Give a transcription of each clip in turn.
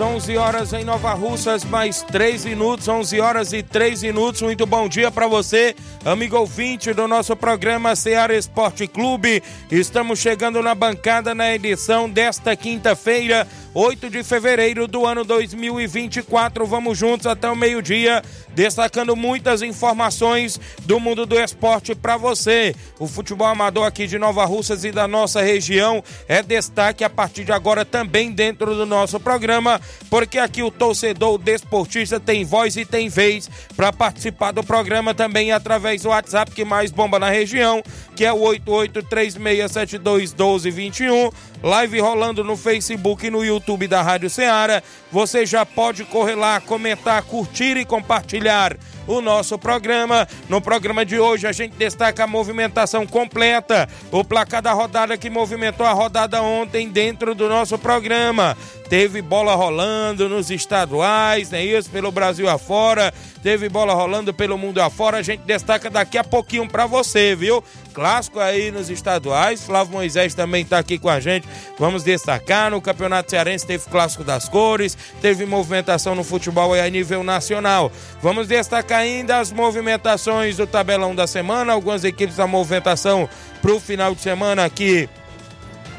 11 horas em Nova Russas, mais 3 minutos, 11 horas e 3 minutos. Muito bom dia para você, amigo ouvinte do nosso programa Seara Esporte Clube. Estamos chegando na bancada na edição desta quinta-feira, 8 de fevereiro do ano 2024. Vamos juntos até o meio-dia, destacando muitas informações do mundo do esporte para você. O futebol amador aqui de Nova Russas e da nossa região é destaque a partir de agora também dentro do nosso programa porque aqui o torcedor o desportista tem voz e tem vez para participar do programa também através do WhatsApp que mais bomba na região, que é o 8836721221. Live rolando no Facebook e no YouTube da Rádio Ceará. Você já pode correr lá, comentar, curtir e compartilhar o nosso programa. No programa de hoje a gente destaca a movimentação completa, o placar da rodada que movimentou a rodada ontem dentro do nosso programa. Teve bola rolando nos estaduais, é isso, pelo Brasil afora, teve bola rolando pelo mundo afora. A gente destaca daqui a pouquinho para você, viu? Clássico aí nos estaduais. Flávio Moisés também está aqui com a gente. Vamos destacar. No Campeonato Cearense teve Clássico das Cores, teve movimentação no futebol a nível nacional. Vamos destacar ainda as movimentações do tabelão da semana, algumas equipes da movimentação para o final de semana aqui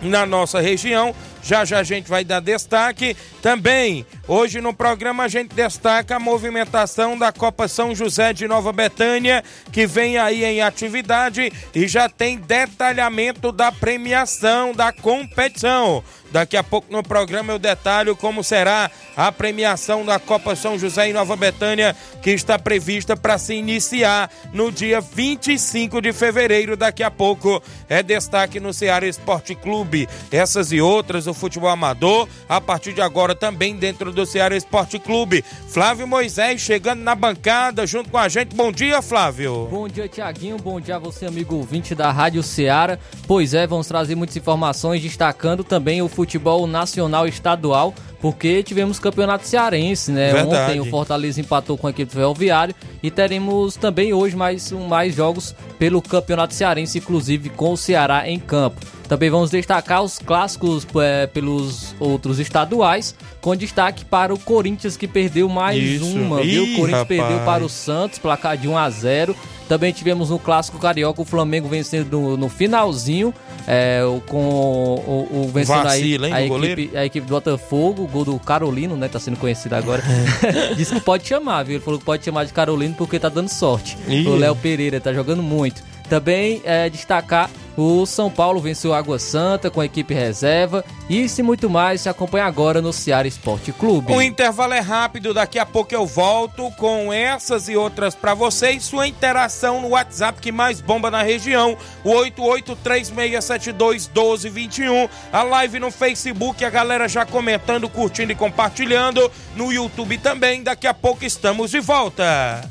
na nossa região. Já já a gente vai dar destaque. Também, hoje no programa a gente destaca a movimentação da Copa São José de Nova Betânia, que vem aí em atividade e já tem detalhamento da premiação da competição. Daqui a pouco no programa eu detalho como será a premiação da Copa São José em Nova Betânia, que está prevista para se iniciar no dia 25 de fevereiro. Daqui a pouco é destaque no Ceará Esporte Clube. Essas e outras, o futebol amador, a partir de agora também dentro do Ceará Esporte Clube. Flávio Moisés chegando na bancada junto com a gente. Bom dia, Flávio. Bom dia, Tiaguinho. Bom dia a você, amigo ouvinte da Rádio Ceará. Pois é, vamos trazer muitas informações, destacando também o futebol nacional estadual, porque tivemos campeonato cearense, né? Verdade. Ontem o Fortaleza empatou com a equipe do Ferroviário e teremos também hoje mais, mais jogos pelo campeonato cearense, inclusive com o Ceará em campo. Também vamos destacar os clássicos é, pelos outros estaduais, com destaque para o Corinthians que perdeu mais Isso. uma, Ih, viu? O Corinthians rapaz. perdeu para o Santos, placar de 1 a 0 também tivemos no Clássico Carioca o Flamengo vencendo no, no finalzinho, é, com o, o, o vencendo Vacila, aí, a, equipe, a equipe do Botafogo, o gol do Carolino, né? Tá sendo conhecido agora. Disse que pode chamar, viu? Ele falou que pode chamar de Carolino porque tá dando sorte. Ih. O Léo Pereira tá jogando muito. Também é, destacar o São Paulo venceu Água Santa com a equipe reserva. Isso e muito mais se acompanha agora no Ceará Esporte Clube. O intervalo é rápido, daqui a pouco eu volto com essas e outras para vocês. Sua interação no WhatsApp que mais bomba na região, o 8836721221. A live no Facebook, a galera já comentando, curtindo e compartilhando. No YouTube também, daqui a pouco estamos de volta.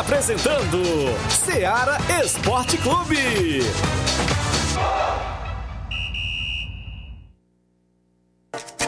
Estamos apresentando Seara Esporte Clube.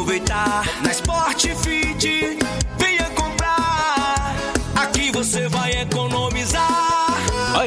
Aproveitar. Na Sport Fit,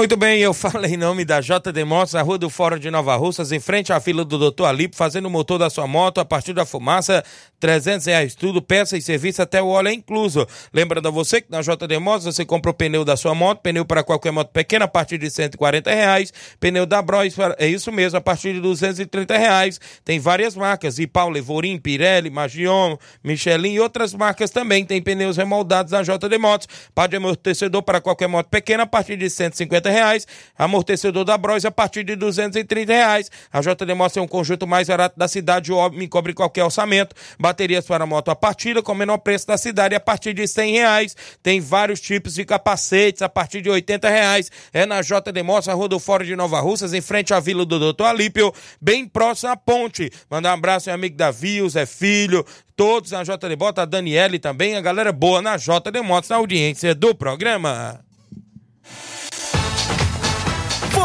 Muito bem, eu falo em nome da JD Motos, na Rua do Fórum de Nova Russas, em frente à fila do Dr. Alipo, fazendo o motor da sua moto a partir da fumaça, 300 reais tudo, peça e serviço, até o óleo é incluso. Lembrando a você que na JD Motos você compra o pneu da sua moto, pneu para qualquer moto pequena a partir de 140 reais, pneu da Bros, é isso mesmo, a partir de 230 reais. Tem várias marcas, Ipau, Levorim, Pirelli, Magion, Michelin e outras marcas também. Tem pneus remoldados na JD Motos, par de amortecedor para qualquer moto pequena a partir de 150 reais, amortecedor da Bros a partir de 230 reais. A JD Motos é um conjunto mais barato da cidade, o homem cobre qualquer orçamento. Baterias para moto a partir com o menor preço da cidade a partir de 100 reais. Tem vários tipos de capacetes a partir de 80 reais. É na JD Motos, a Rua do Fórum de Nova Russas, em frente à Vila do Doutor Alípio, bem próximo à ponte. Mandar um abraço ao amigo Davi, o Zé Filho, todos na JD Motos, a Daniele também, a galera boa na JD Motos, na audiência do programa.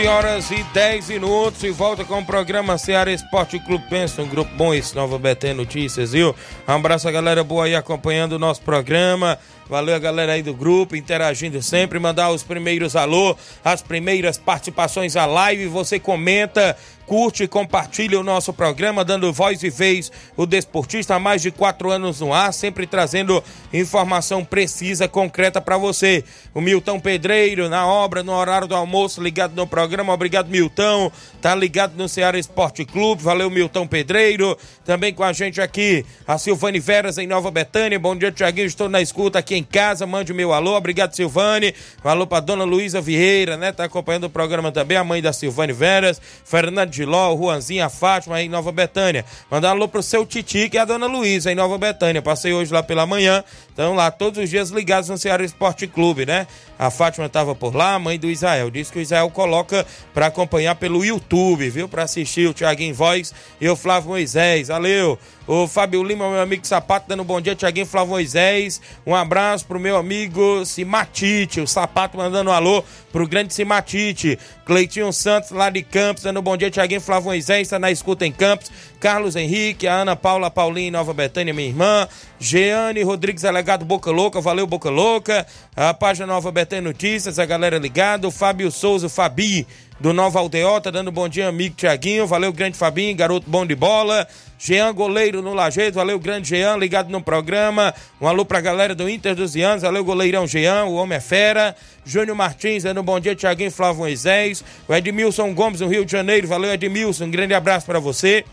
11 horas e 10 minutos e volta com o programa Ceará Esporte Clube Pensa, um grupo bom esse Nova BT Notícias, viu? Um abraço a galera boa aí acompanhando o nosso programa. Valeu a galera aí do grupo, interagindo sempre, mandar os primeiros alô, as primeiras participações à live, você comenta, curte e compartilha o nosso programa, dando voz e vez o desportista há mais de quatro anos no ar, sempre trazendo informação precisa, concreta para você. O Milton Pedreiro, na obra, no horário do almoço, ligado no programa, obrigado Milton, tá ligado no Ceará Esporte Clube, valeu Milton Pedreiro, também com a gente aqui, a Silvane Veras em Nova Betânia, bom dia Tiaguinho, estou na escuta aqui em casa, mande o meu alô, obrigado Silvane, alô pra dona Luísa Vieira, né, tá acompanhando o programa também, a mãe da Silvane Veras, Fernando Giló, o Juanzinho, a Fátima em Nova Betânia, mandar alô pro seu Titi, que é a dona Luísa em Nova Betânia, passei hoje lá pela manhã, então lá todos os dias ligados no Ceará Esporte Clube, né, a Fátima estava por lá, a mãe do Israel, disse que o Israel coloca para acompanhar pelo YouTube, viu, para assistir o Tiaguinho Voz e o Flávio Moisés, valeu, o Fábio Lima, meu amigo Sapato, dando um bom dia, Tiaguinho Flávio Moisés. Um abraço pro meu amigo Simatite, o Sapato mandando um alô pro grande Simatite. Cleitinho Santos, lá de Campos, dando um bom dia, Tiaguinho Flávio Moisés, está na escuta em Campos. Carlos Henrique, a Ana Paula Paulinho em Nova Betânia, minha irmã. Jeane Rodrigues, delegado Boca Louca, valeu Boca Louca. A página Nova Betânia tem notícias, a galera ligada. O Fábio Souza, o Fabi, do Nova Aldeota, dando bom dia, amigo Tiaguinho. Valeu, grande Fabinho, garoto bom de bola. Jean Goleiro no Lajeito, valeu, grande Jean, ligado no programa. Um alô pra galera do Inter dos Ianos, valeu, goleirão Jean, o homem é fera. Júnior Martins, dando bom dia, Tiaguinho Flávio Moisés. O Edmilson Gomes, no Rio de Janeiro, valeu, Edmilson, um grande abraço para você.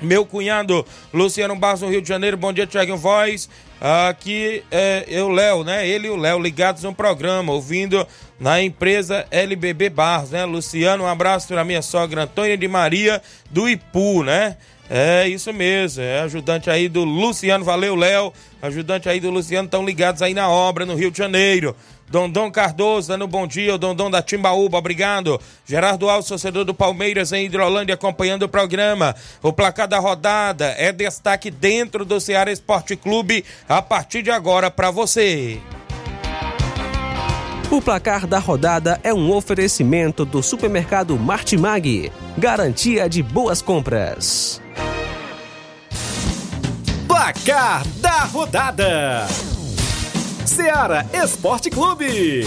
Meu cunhado Luciano Barros, no Rio de Janeiro, bom dia, Tiaguinho Voz. Aqui é eu, Léo, né? Ele e o Léo ligados no programa, ouvindo na empresa LBB Barros, né? Luciano, um abraço para minha sogra Antônia de Maria do Ipu, né? É isso mesmo, é ajudante aí do Luciano, valeu Léo, ajudante aí do Luciano, estão ligados aí na obra no Rio de Janeiro. Dondon Cardoso, dando bom dia, o Dondon da Timbaúba, obrigado. Gerardo Alves, torcedor do Palmeiras em Hidrolândia, acompanhando o programa. O placar da rodada é destaque dentro do Ceará Esporte Clube a partir de agora para você. O placar da rodada é um oferecimento do supermercado Martimag, garantia de boas compras. Placar da rodada: Ceará Esporte Clube.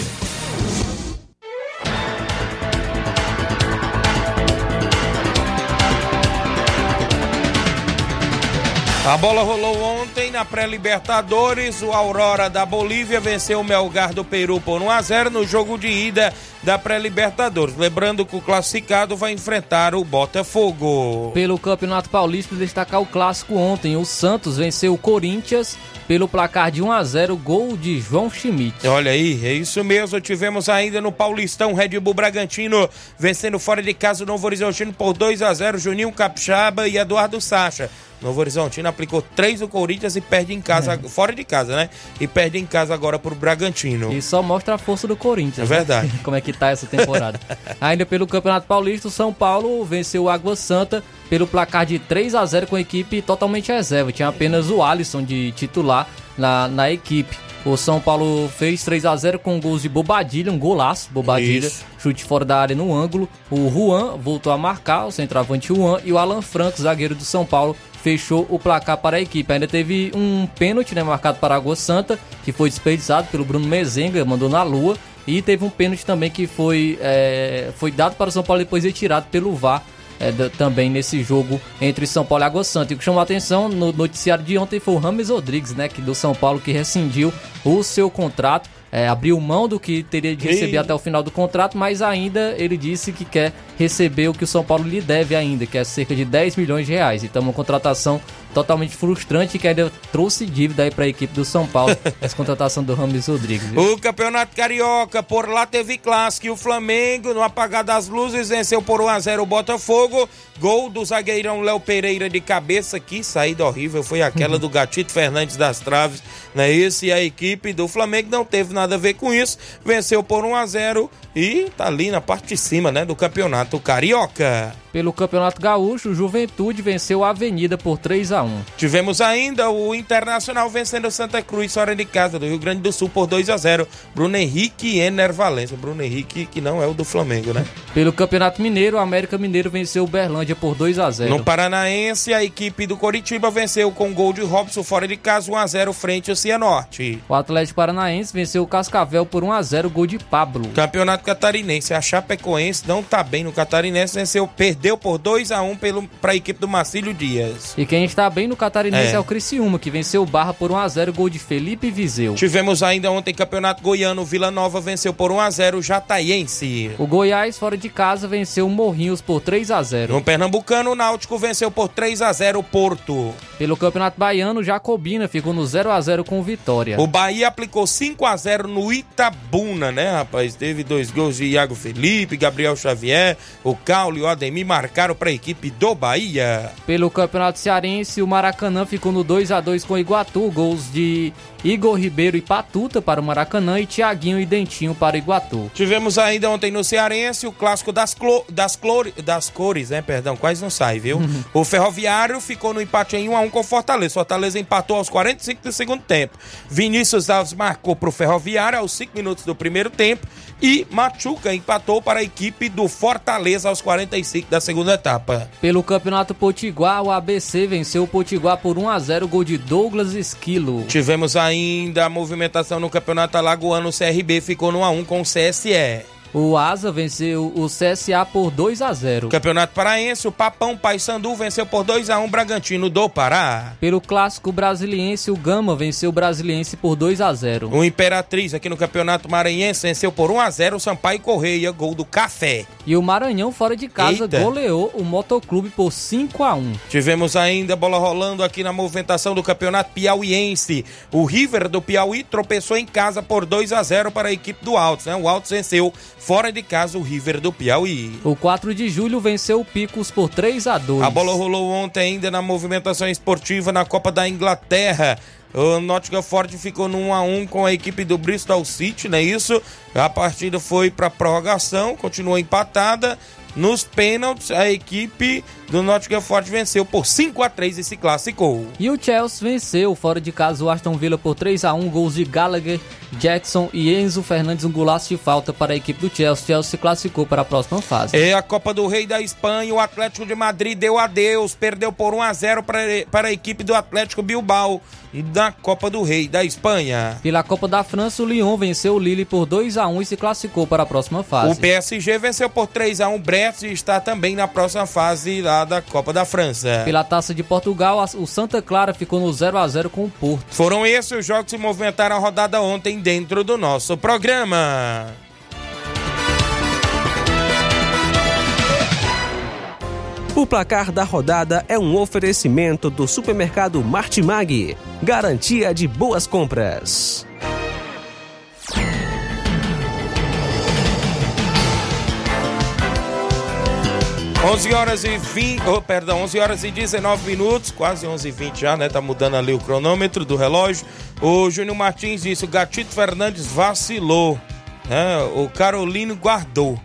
A bola rolou ontem na pré-Libertadores. O Aurora da Bolívia venceu o Melgar do Peru por 1 a 0 no jogo de ida da pré-Libertadores. Lembrando que o classificado vai enfrentar o Botafogo. Pelo Campeonato Paulista, destacar o clássico ontem. O Santos venceu o Corinthians pelo placar de 1 a 0 gol de João Schmidt. Olha aí, é isso mesmo. Tivemos ainda no Paulistão Red Bull Bragantino vencendo fora de casa o Novo Horizontino por 2 a 0 Juninho Capixaba e Eduardo Sacha. Novo Horizontino aplicou três do Corinthians e perde em casa, é. fora de casa, né? E perde em casa agora pro Bragantino. E só mostra a força do Corinthians. É verdade. Né? Como é que tá essa temporada. Ainda pelo Campeonato Paulista, o São Paulo venceu o Água Santa pelo placar de 3 a 0 com a equipe totalmente reserva. Tinha apenas o Alisson de titular na, na equipe. O São Paulo fez 3 a 0 com gols de Bobadilha, um golaço, Bobadilha, Isso. chute fora da área no ângulo. O Juan voltou a marcar, o centroavante Juan, e o Alan Franco, zagueiro do São Paulo, fechou o placar para a equipe. Ainda teve um pênalti né, marcado para a Água Santa, que foi desperdiçado pelo Bruno Mezenga, mandou na lua. E teve um pênalti também que foi, é, foi dado para o São Paulo e depois retirado pelo VAR é, também nesse jogo entre São Paulo e Água Santa. E o que chamou a atenção no noticiário de ontem foi o Rames Rodrigues, né, que do São Paulo, que rescindiu o seu contrato. É, abriu mão do que teria de receber Ei. até o final do contrato, mas ainda ele disse que quer receber o que o São Paulo lhe deve ainda, que é cerca de 10 milhões de reais. Então, uma contratação totalmente frustrante que ainda trouxe dívida aí para a equipe do São Paulo, essa contratação do Rames Rodrigues. Viu? O Campeonato Carioca, por lá teve clássico e o Flamengo, no apagar das luzes, venceu por 1x0 o Botafogo. Gol do zagueirão Léo Pereira de cabeça, que saída horrível foi aquela uhum. do Gatito Fernandes das Traves, né? Esse e a equipe do Flamengo não teve nada a ver com isso, venceu por 1 a 0 e tá ali na parte de cima, né, do Campeonato Carioca. Pelo Campeonato Gaúcho, Juventude venceu a Avenida por 3 a 1. Tivemos ainda o Internacional vencendo o Santa Cruz fora de casa do Rio Grande do Sul por 2 a 0. Bruno Henrique e Ener Valença. Bruno Henrique que não é o do Flamengo, né? Pelo Campeonato Mineiro, o América Mineiro venceu o Berlândia por 2 a 0. No Paranaense, a equipe do Coritiba venceu com gol de Robson fora de casa 1 a 0 frente ao Cianorte. O Atlético Paranaense venceu o Cascavel por 1 a 0 gol de Pablo. Campeonato Catarinense, a Chapecoense não tá bem no Catarinense, venceu, perdeu por 2 a 1 para a equipe do Marcílio Dias. E quem está bem no Catarinense é, é o Criciúma, que venceu o Barra por 1 a 0 gol de Felipe Viseu. Tivemos ainda ontem Campeonato Goiano, Vila Nova venceu por 1 a 0 o Jataiense. O Goiás fora de casa venceu o Morrinhos por 3 a 0. No Pernambucano, o Náutico venceu por 3 a 0 o Porto. Pelo Campeonato Baiano, Jacobina ficou no 0 a 0 com Vitória. O Bahia aplicou 5 a 0 no Itabuna, né, rapaz? Teve dois gols de Iago Felipe, Gabriel Xavier, o Caule e o Ademir marcaram para a equipe do Bahia. Pelo Campeonato Cearense, o Maracanã ficou no 2 a 2 com o Iguatu, gols de Igor Ribeiro e Patuta para o Maracanã e Tiaguinho e Dentinho para o Iguatu. Tivemos ainda ontem no Cearense o clássico das, clo das, clore das cores, né? Perdão, quase não sai, viu? Uhum. O Ferroviário ficou no empate em 1 a 1 com o Fortaleza. Fortaleza empatou aos 45 do segundo tempo. Vinícius Alves marcou para o Ferroviário aos 5 minutos do primeiro tempo e Machuca empatou para a equipe do Fortaleza aos 45 da segunda etapa. Pelo Campeonato Potiguar, o ABC venceu o Potiguar por 1 a 0 gol de Douglas Esquilo. Tivemos a ainda a movimentação no Campeonato Alagoano. O CRB ficou no 1 com o CSE. O Asa venceu o CSA por 2 a 0. Campeonato Paraense, o Papão Paysandu venceu por 2 a 1 Bragantino do Pará. Pelo Clássico Brasiliense, o Gama venceu o Brasiliense por 2 a 0. O Imperatriz aqui no Campeonato Maranhense venceu por 1 a 0 o Sampaio Correia, gol do Café. E o Maranhão fora de casa Eita. goleou o Motoclube por 5 a 1. Tivemos ainda bola rolando aqui na movimentação do Campeonato Piauiense. O River do Piauí tropeçou em casa por 2 a 0 para a equipe do Altos, né? O Altos venceu fora de casa o River do Piauí. O 4 de julho venceu o Picos por 3 a 2. A bola rolou ontem ainda na movimentação esportiva na Copa da Inglaterra. O Nottingham Forte ficou no 1 a 1 com a equipe do Bristol City, não é isso? A partida foi para prorrogação, continuou empatada. Nos pênaltis, a equipe do Nottingham Forte venceu por 5 a 3 e se classificou. E o Chelsea venceu fora de casa o Aston Villa por 3 a 1 gols de Gallagher, Jackson e Enzo Fernandes, um golaço de falta para a equipe do Chelsea. O Chelsea se classificou para a próxima fase. É a Copa do Rei da Espanha, o Atlético de Madrid deu adeus, perdeu por 1 a 0 para, para a equipe do Atlético Bilbao da Copa do Rei da Espanha. Pela Copa da França, o Lyon venceu o Lille por 2 a 1 e se classificou para a próxima fase. O PSG venceu por 3 a 1 Brest e está também na próxima fase lá da Copa da França. Pela Taça de Portugal, a- o Santa Clara ficou no 0 a 0 com o Porto. Foram esses os jogos que movimentaram a rodada ontem dentro do nosso programa. O placar da rodada é um oferecimento do supermercado Martimag. Garantia de boas compras. 11 horas e 20, oh, perdão, 11 horas e 19 minutos, quase 11 e 20 já, né? Tá mudando ali o cronômetro do relógio. O Júnior Martins disse: o Gatito Fernandes vacilou, né? O Carolino guardou.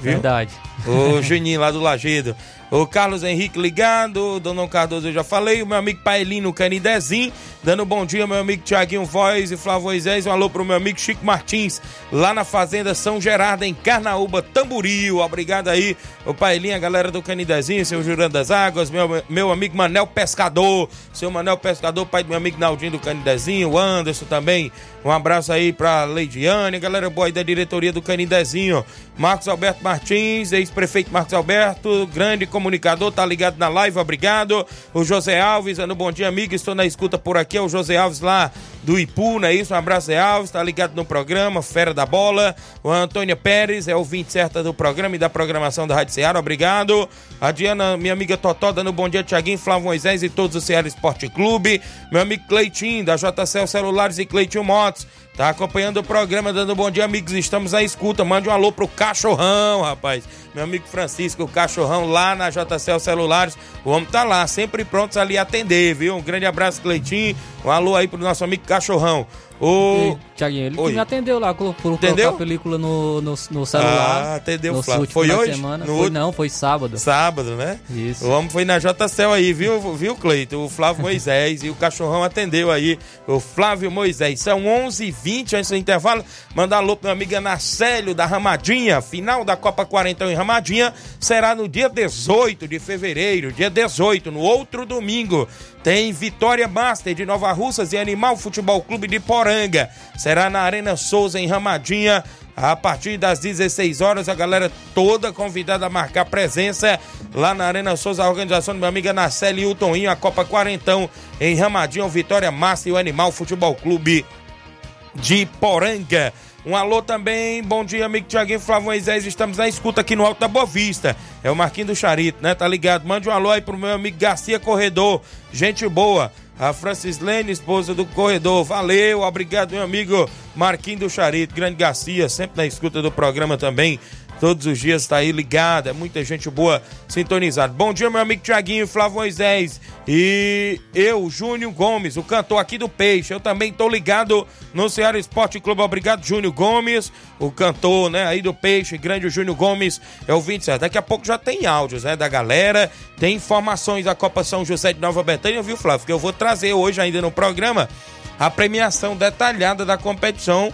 Viu? Verdade. O Juninho lá do Lagedo. O Carlos Henrique ligado, o Dona Cardoso eu já falei, o meu amigo Paelino Canidezinho, dando bom dia, meu amigo Tiaguinho Voz e Flávio Moisés, um alô pro meu amigo Chico Martins, lá na Fazenda São Gerardo, em Carnaúba, Tamboril, obrigado aí, o Paelinho, a galera do Canidezinho, seu Jurando das Águas, meu, meu amigo Manel Pescador, seu Manel Pescador, pai do meu amigo Naldinho do Canidezinho, o Anderson também, um abraço aí pra Leidiane, galera boa aí da diretoria do Canidezinho, Marcos Alberto Martins, ex-prefeito Marcos Alberto, grande comunicador, tá ligado na live, obrigado. O José Alves, dando bom dia, amigo, estou na escuta por aqui, é o José Alves lá do Ipu, não é isso? Um abraço, Zé Alves, tá ligado no programa, Fera da Bola. O Antônio Pérez é o 20 certa do programa e da programação da Rádio Ceará, obrigado. A Diana, minha amiga Totó, dando bom dia, Tiaguinho, Flávio Moisés e todos o Ceará Esporte Clube. Meu amigo Cleitinho, da JCL Celulares e Cleitinho Motos. Tá acompanhando o programa, dando bom dia, amigos. Estamos à escuta. Mande um alô pro cachorrão, rapaz. Meu amigo Francisco, o cachorrão lá na JCL Celulares. O homem tá lá, sempre prontos ali a atender, viu? Um grande abraço, Cleitinho. Um alô aí pro nosso amigo cachorrão. O. Tiaguinho, ele Oi. me atendeu lá Entendeu? colocar a película no, no, no celular. Ah, atendeu, no Flávio. Foi hoje? Semana. No Foi, não, foi sábado. Sábado, né? Isso. O homem foi na JCL aí, viu, viu, Cleito? O Flávio Moisés e o cachorrão atendeu aí. O Flávio Moisés. São 11h20 antes do intervalo. Mandar alô pro meu amigo Anacélio da Ramadinha. Final da Copa 40 em Ramadinha será no dia 18 de fevereiro. Dia 18, no outro domingo. Tem Vitória Master de Nova Russas e Animal Futebol Clube de Poranga. Será na Arena Souza, em Ramadinha. A partir das 16 horas, a galera toda convidada a marcar presença lá na Arena Souza, a organização do meu amigo Anaceli e o Toninho, a Copa Quarentão em Ramadinho, Vitória Massa e o Animal Futebol Clube de Poranga. Um alô também, bom dia, amigo Tiaguinho Flávio Moisés, estamos na escuta aqui no Alto da Boa Vista. É o Marquinho do Charito, né? Tá ligado? Mande um alô aí pro meu amigo Garcia Corredor, gente boa. A Francis Lene, esposa do Corredor, valeu, obrigado, meu amigo Marquinho do Charito, grande Garcia, sempre na escuta do programa também. Todos os dias tá aí ligado, é muita gente boa sintonizada. Bom dia, meu amigo Tiaguinho, Flávio Moisés e eu, Júnior Gomes, o cantor aqui do Peixe. Eu também tô ligado no Ceará Esporte Clube. Obrigado, Júnior Gomes, o cantor, né, aí do Peixe, grande Júnior Gomes, é o 27. Daqui a pouco já tem áudios, né, da galera, tem informações da Copa São José de Nova Betânia, viu, Flávio? Que eu vou trazer hoje ainda no programa a premiação detalhada da competição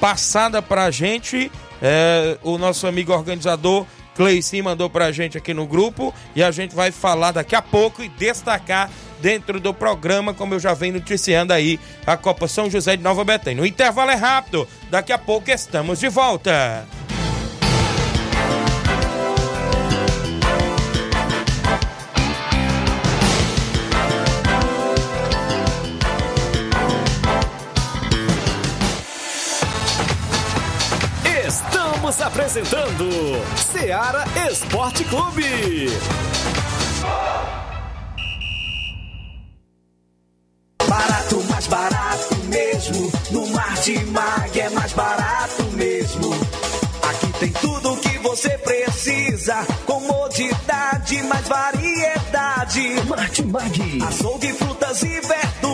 passada pra gente. É, o nosso amigo organizador Cleici mandou pra gente aqui no grupo e a gente vai falar daqui a pouco e destacar dentro do programa, como eu já venho noticiando aí, a Copa São José de Nova Betânia. O intervalo é rápido, daqui a pouco estamos de volta. Precisa. Comodidade, mais variedade. Martimag. Açougue, frutas e verduras.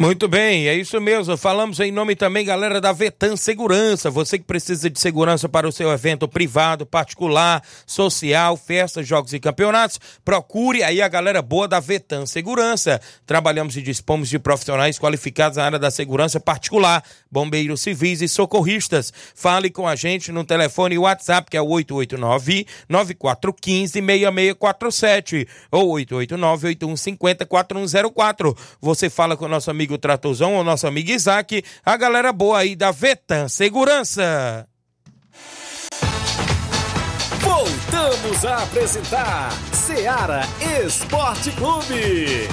Muito bem, é isso mesmo. Falamos em nome também, galera, da Vetan Segurança. Você que precisa de segurança para o seu evento privado, particular, social, festas, jogos e campeonatos, procure aí a galera boa da Vetan Segurança. Trabalhamos e dispomos de profissionais qualificados na área da segurança particular, bombeiros civis e socorristas. Fale com a gente no telefone WhatsApp, que é o 889-9415-6647 ou 889-8150-4104. Você fala com o nosso amigo Tratozão, o nosso amigo Isaac, a galera boa aí da Vetan Segurança. Voltamos a apresentar Seara Esporte Clube.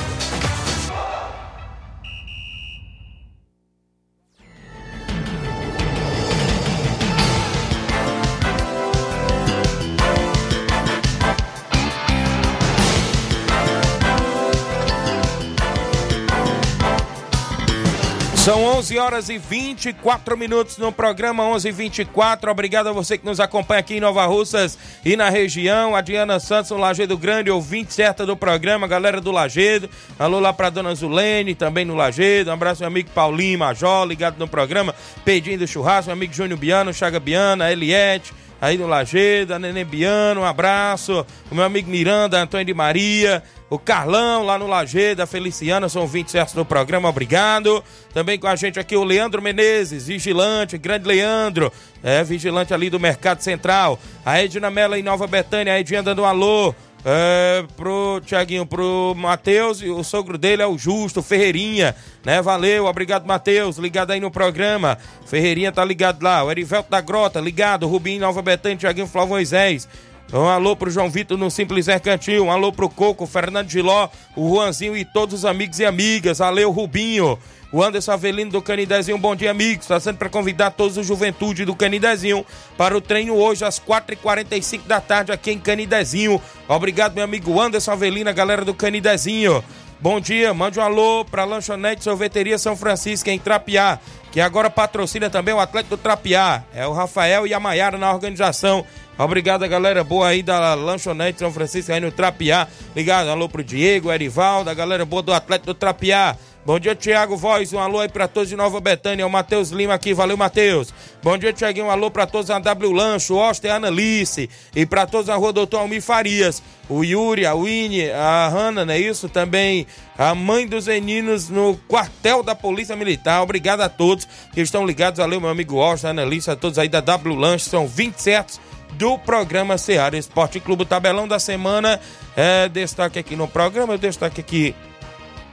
São 11 horas e 24 minutos no programa 11 e 24. Obrigado a você que nos acompanha aqui em Nova Russas e na região. A Diana Santos, no Lagedo Grande, ouvinte certa do programa, galera do Lagedo. Alô lá pra dona Zulene, também no Lagedo. Um abraço, meu amigo Paulinho Major, ligado no programa. Pedindo churrasco, meu amigo Júnior Biano, Chaga Biana, Eliette aí no Lagedo, a Nenê Biano, um abraço. O meu amigo Miranda, Antônio de Maria, o Carlão lá no Lagedo, a Feliciana, são 20 certos do programa, obrigado. Também com a gente aqui o Leandro Menezes, vigilante, grande Leandro, é, vigilante ali do Mercado Central. A Edna Mela em Nova Betânia, a Edinha dando um alô. É, pro Tiaguinho, pro Matheus, o sogro dele é o Justo, Ferreirinha, né? Valeu, obrigado, Matheus, ligado aí no programa. Ferreirinha tá ligado lá, o Erivelto da Grota, ligado, Rubinho, Nova Betânia, Tiaguinho, Flávio Moisés. Um alô pro João Vitor no Simples Mercantil, um alô pro Coco, Fernando Giló, o Juanzinho e todos os amigos e amigas. Valeu, Rubinho. O Anderson Avelino do Canidezinho, bom dia, amigos. Está sendo para convidar todos os Juventude do Canidezinho para o treino hoje às 4h45 da tarde aqui em Canidezinho. Obrigado, meu amigo Anderson Avelino, a galera do Canidezinho. Bom dia, mande um alô para Lanchonete Sorveteria São Francisco em Trapiá, que agora patrocina também o Atlético do Trapiá. É o Rafael e a Maiara na organização. Obrigado, galera boa aí da Lanchonete São Francisco aí no Trapiá. Ligado, alô pro Diego, Erivaldo, a galera boa do Atlético do Trapiá. Bom dia, Tiago Voz. Um alô aí pra todos de Nova Betânia. O Matheus Lima aqui. Valeu, Matheus. Bom dia, Tiaguinho. Um alô pra todos na W Lancho, o Oster, a Analice. E pra todos na rua Doutor Almir Farias. O Yuri, a Winnie, a Hanna, não é isso? Também a mãe dos meninos no quartel da Polícia Militar. Obrigado a todos que estão ligados. Valeu, meu amigo Oster, Analice, a todos aí da W Lancho. São 27 do programa Seara Esporte Clube. O tabelão da semana é destaque aqui no programa. Eu destaque aqui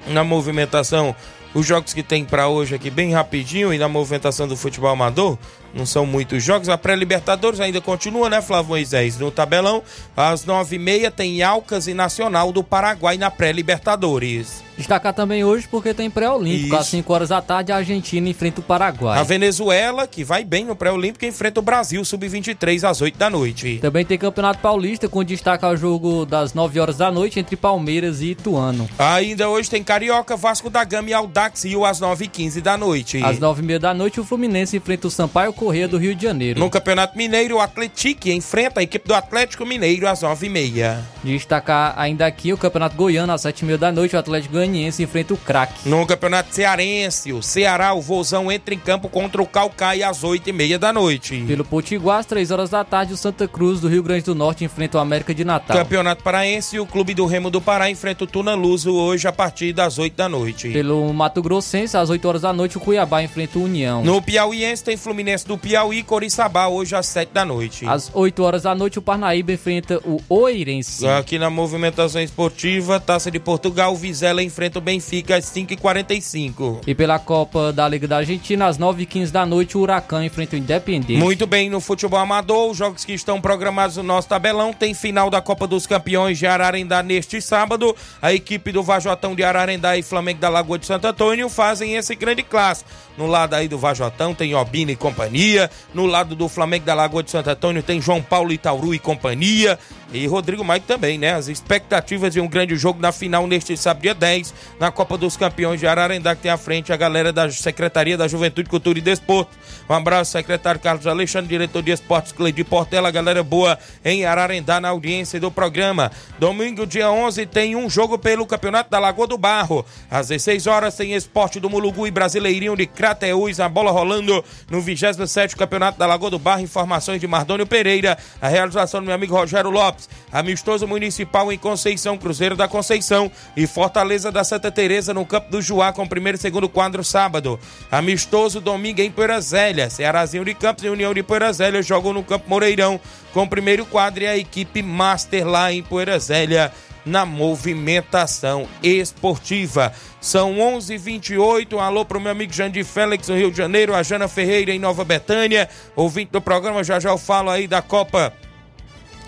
na movimentação os jogos que tem para hoje aqui bem rapidinho e na movimentação do futebol amador. Não são muitos jogos. A pré-Libertadores ainda continua, né, Flávio Moisés? No tabelão, às nove e meia tem Alcas e Nacional do Paraguai na pré-Libertadores. Destacar também hoje porque tem pré-olímpico. Às 5 horas da tarde, a Argentina enfrenta o Paraguai. A Venezuela, que vai bem no pré-olímpico, enfrenta o Brasil, sub-23, às 8 da noite. Também tem Campeonato Paulista, com destaque ao jogo das 9 horas da noite entre Palmeiras e Ituano. Ainda hoje tem Carioca, Vasco da Gama e Aldax Rio às 9h15 da noite. Às 9h30 da noite, o Fluminense enfrenta o Sampaio Correia do Rio de Janeiro. No Campeonato Mineiro, o Atlético enfrenta a equipe do Atlético Mineiro às 9h30. Destacar ainda aqui o Campeonato Goiano, às 7h30 da noite, o Atlético Goianiense enfrenta o craque. No Campeonato Cearense, o Ceará, o Vozão, entra em campo contra o Calcaia às 8h30 da noite. Pelo Potiguar, às 3 horas da tarde, o Santa Cruz do Rio Grande do Norte enfrenta o América de Natal. Campeonato Paraense, o Clube do Remo do Pará enfrenta o Tuna Luso hoje a partir das 8 da noite. Pelo Mato Grossense, às 8 horas da noite, o Cuiabá enfrenta o União. No Piauiense tem Fluminense do Piauí e Coriçaba hoje às 7 da noite. Às 8 horas da noite, o Parnaíba enfrenta o Oirense. Aqui na movimentação esportiva, Taça de Portugal, Vizela enfrenta o Benfica às 5h45. E pela Copa da Liga da Argentina, às 9h15 da noite, o Huracan enfrenta o Independente. Muito bem, no futebol amador, os jogos que estão programados no nosso tabelão, tem final da Copa dos Campeões de Ararendá neste sábado. A equipe do Vajotão de Ararendá e Flamengo da Lagoa de Santo Antônio fazem esse grande clássico. No lado aí do Vajotão tem Obina e companhia. No lado do Flamengo da Lagoa de Santo Antônio tem João Paulo Itauru e companhia. E Rodrigo Mike também, né? As expectativas de um grande jogo na final neste sábado, dia 10, na Copa dos Campeões de Ararendá, que tem à frente a galera da Secretaria da Juventude, Cultura e Desporto. Um abraço, secretário Carlos Alexandre, diretor de esportes Cleide Portela, galera boa em Ararendá na audiência do programa. Domingo, dia 11, tem um jogo pelo Campeonato da Lagoa do Barro. Às 16 horas tem esporte do Mulugu e Brasileirinho de Crateús, a bola rolando no 27 Campeonato da Lagoa do Barro. Informações de Mardônio Pereira, a realização do meu amigo Rogério Lopes. Amistoso Municipal em Conceição, Cruzeiro da Conceição e Fortaleza da Santa Teresa no Campo do Juá com primeiro e segundo quadro sábado. Amistoso domingo em Poeira Zélia. Cearazinho de Campos e União de Poeira Zélia jogam no Campo Moreirão com primeiro quadro e a equipe Master lá em Poeira Zélia na movimentação esportiva. São 11:28. Alô pro meu amigo Jandir Félix no Rio de Janeiro, a Jana Ferreira em Nova Betânia, ouvinte do programa. Já já eu falo aí da Copa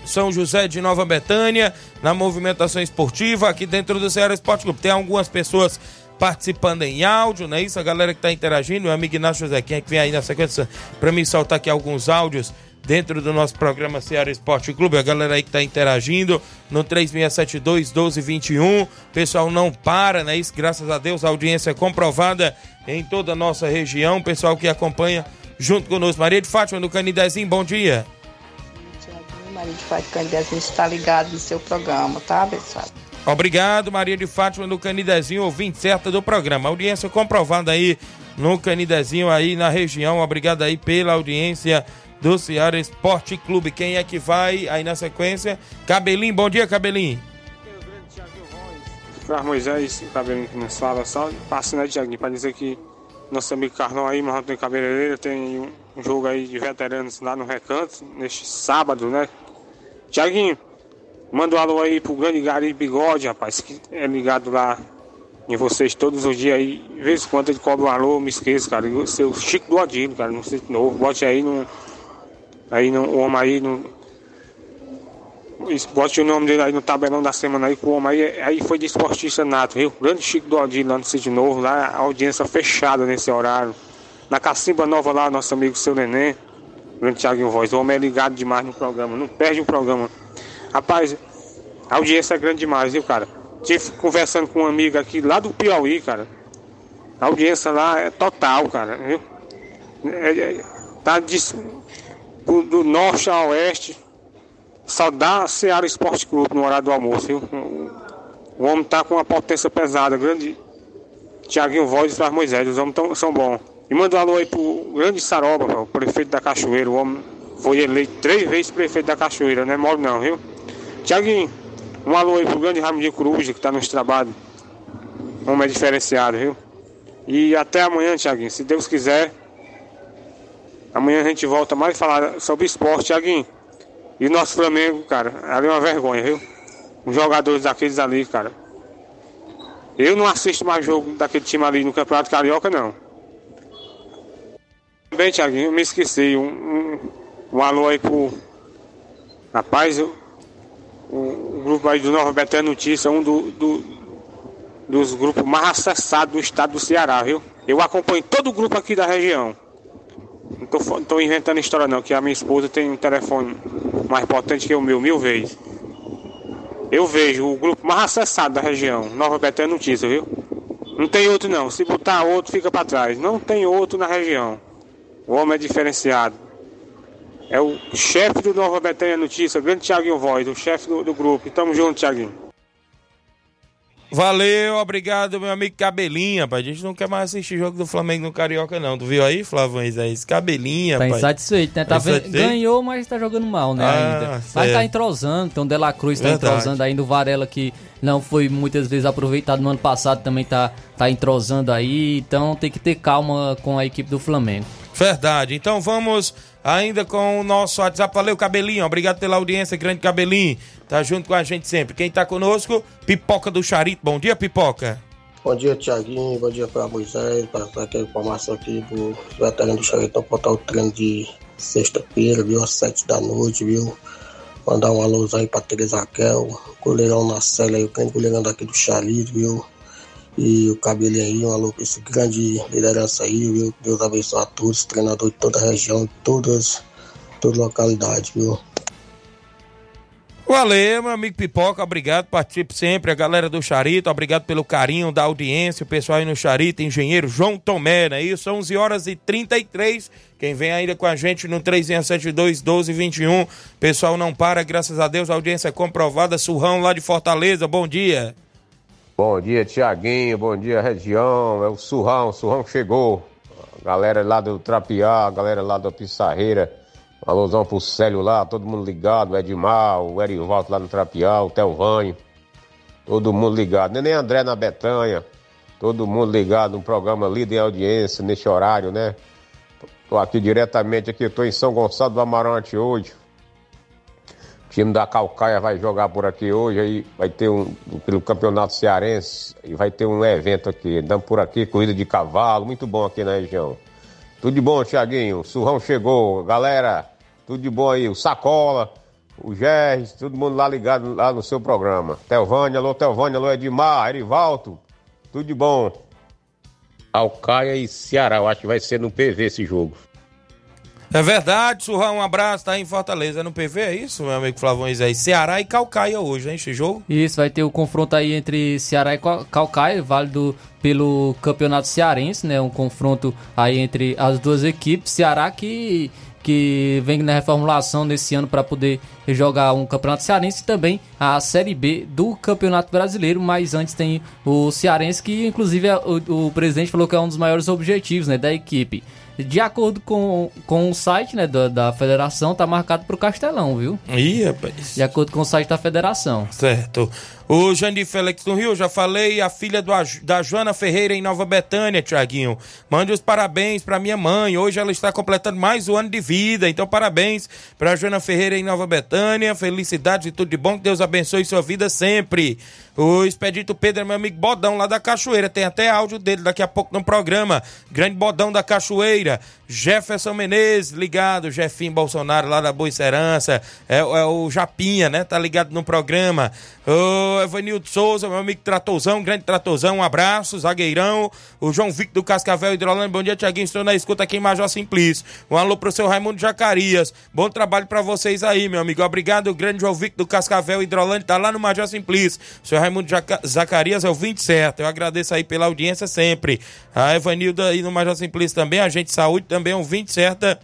são José de Nova Betânia, na movimentação esportiva, aqui dentro do Ceará Esporte Clube. Tem algumas pessoas participando em áudio, não é isso? A galera que está interagindo, meu amigo Inácio é que vem aí na sequência para mim soltar aqui alguns áudios dentro do nosso programa Ceará Esporte Clube, a galera aí que está interagindo no 3672 1221. Pessoal não para, não é isso? Graças a Deus, a audiência é comprovada em toda a nossa região. Pessoal que acompanha junto conosco. Maria de Fátima do Canidezinho, bom dia. Maria de Fátima Canidezinho está ligado no seu programa, tá, abençoado? Obrigado, Maria de Fátima do Canidezinho, ouvinte certa do programa. Audiência comprovada aí no Canidezinho, aí na região. Obrigado aí pela audiência do Ceará Esporte Clube. Quem é que vai aí na sequência? Cabelinho, bom dia, Cabelinho. Flávio Moisés, Cabelinho que nos fala, só passando aí, Tiaguinho, para dizer que nosso amigo Carlão aí, mas tem cabeleireiro, tem um jogo aí de veteranos lá no Recanto, neste sábado, né? Tiaguinho, manda um alô aí pro grande Gari Bigode, rapaz, que é ligado lá em vocês todos os dias aí. De vez em quando ele cobra um alô, me esqueço, cara. Seu Chico do Adilho, cara, não sei de novo. Bote aí no. Aí no o homem aí no. Bote o nome dele aí no tabelão da semana aí, que o homem aí, aí foi de esportista nato, viu? Grande Chico do Adilho lá no Sítio Novo, lá a audiência fechada nesse horário. Na Cacimba Nova lá, nosso amigo seu Neném. Grande Thiaguinho Voz. O homem é ligado demais no programa. Não perde o programa. Rapaz, a audiência é grande demais, viu, cara? Tive conversando com um amigo aqui lá do Piauí, cara. A audiência lá é total, cara, viu? É, é, tá de, do, do, norte a oeste. Só dá Seara Esporte Clube no horário do almoço, viu? O homem tá com uma potência pesada, grande. Tiaguinho Voz e Moisés, os homens tão, são bons. E manda um alô aí pro grande Saroba, o prefeito da Cachoeira. O homem foi eleito três vezes prefeito da Cachoeira, não é mole não, viu? Tiaguinho, um alô aí pro grande Ramiro Coruja, que tá nos trabalhos. O homem é diferenciado, viu? E até amanhã, Tiaguinho, se Deus quiser. Amanhã a gente volta mais falar sobre esporte, Tiaguinho. E o nosso Flamengo, cara, ali é uma vergonha, viu? Os jogadores daqueles ali, cara. Eu não assisto mais jogo daquele time ali no Campeonato Carioca, não. Bem, Tiaguinho, me esqueci. Um, um, um, alô aí pro. Rapaz, o, o, grupo aí do Nova Betânia Notícia, um do, do, dos grupos mais acessados do estado do Ceará, viu? Eu acompanho todo o grupo aqui da região. Não tô, tô inventando história não, que a minha esposa tem um telefone mais potente que o meu, mil vezes. Eu vejo o grupo mais acessado da região, Nova Betânia Notícia, viu? Não tem outro não. Se botar outro, fica para trás. Não tem outro na região. O homem é diferenciado. É o chefe do Nova Betânia Notícia, grande Tiaguinho Voz, o chefe do, do grupo. Tamo junto, Tiaguinho. Valeu, obrigado, meu amigo Cabelinha, rapaz. A gente não quer mais assistir jogo do Flamengo no Carioca, não. Tu viu aí, Flavão Isaías? Cabelinha, Tá rapaz. insatisfeito, né? Tá vendo- insatisfeito? ganhou, mas tá jogando mal, né? Ah, ainda. Mas tá entrosando, então o Dela Cruz tá Verdade. entrosando ainda. O Varela, que não foi muitas vezes aproveitado no ano passado, também tá, tá entrosando aí. Então tem que ter calma com a equipe do Flamengo. Verdade. Então vamos ainda com o nosso WhatsApp. Valeu, Cabelinho. Obrigado pela audiência, grande Cabelinho. Tá junto com a gente sempre. Quem tá conosco, Pipoca do Charito. Bom dia, Pipoca. Bom dia, Tiaguinho. Bom dia para Moisés, para aquela informação aqui do veterano do Charitão botar o treino de sexta-feira, viu? Às sete da noite, viu? Mandar um alô aí pra Teresa Raquel, goleirão na cela aí, o grande goleirão daqui do Charito, viu? E o cabelinho aí, um alô esse grande liderança aí, viu? Deus abençoe a todos, treinador de toda a região, todas, toda localidade, viu? Valeu, meu amigo Pipoca, obrigado, participe sempre, a galera do Charito, obrigado pelo carinho da audiência, o pessoal aí no Charito, engenheiro João Tomé, né? Isso, 11 horas e 33, quem vem ainda com a gente no 3672 1221, pessoal não para, graças a Deus, a audiência é comprovada, Surrão lá de Fortaleza, bom dia. Bom dia, Tiaguinho. Bom dia, região. É o Surrão. O Surrão chegou. A galera lá do Trapiá, a galera lá da Pissarreira. Um alôzão pro Célio lá, todo mundo ligado. O Edmar, o Erivaldo lá no Trapiá, o Telvânio. Todo mundo ligado. Nem André na Betanha. Todo mundo ligado no programa Líder em Audiência, nesse horário, né? Tô aqui diretamente aqui, tô em São Gonçalo do Amarante hoje. O time da Calcaia vai jogar por aqui hoje, aí vai ter um pelo campeonato cearense e vai ter um evento aqui. Andamos por aqui, corrida de cavalo, muito bom aqui na região. Tudo de bom, Tiaguinho. Surrão chegou, galera. Tudo de bom aí. O Sacola, o Gerres, todo mundo lá ligado lá no seu programa. Telvânia, alô Telvânia, alô Edmar, Erivaldo. Tudo de bom. Alcaia e Ceará, eu acho que vai ser no PV esse jogo. É verdade, Surrão, um abraço, tá aí em Fortaleza no PV, é isso, meu amigo Flavão Isaías? Ceará e Calcaia hoje, hein, esse jogo? Isso, vai ter o confronto aí entre Ceará e Cal- Calcaia, válido pelo Campeonato Cearense, né? Um confronto aí entre as duas equipes. Ceará que, que vem na reformulação nesse ano para poder jogar um Campeonato Cearense e também a Série B do Campeonato Brasileiro, mas antes tem o Cearense que inclusive é o, o presidente falou que é um dos maiores objetivos, né, da equipe. De acordo com, com o site né, da, da federação, tá marcado pro Castelão, viu? Ih, rapaz. De acordo com o site da federação. Certo. O Jandir Félix do Rio, já falei, a filha do, da Joana Ferreira em Nova Betânia, Tiaguinho. Mande os parabéns pra minha mãe. Hoje ela está completando mais um ano de vida. Então, parabéns pra Joana Ferreira em Nova Betânia. Felicidades e tudo de bom. Que Deus abençoe sua vida sempre. O Expedito Pedro é meu amigo Bodão lá da Cachoeira. Tem até áudio dele daqui a pouco no programa. Grande Bodão da Cachoeira. Jefferson Menezes, ligado. Jefinho Bolsonaro lá da Boa Serança. É, é o Japinha, né? Tá ligado no programa. O Evanildo Souza, meu amigo Tratozão, grande Tratozão, um abraço, zagueirão. O João Victor do Cascavel Hidrolândia, bom dia, Tiaguinho, estou na escuta aqui em Major Simplício. Um alô pro seu Raimundo Jacarias. Bom trabalho pra vocês aí, meu amigo. Obrigado, o grande João Victor do Cascavel Hidrolândia, tá lá no Major Simplício. Seu Raimundo Jaca- Zacarias é o 20 certo. Eu agradeço aí pela audiência sempre. A Evanildo aí no Major Simplício também, a gente saúde também é um 20 certa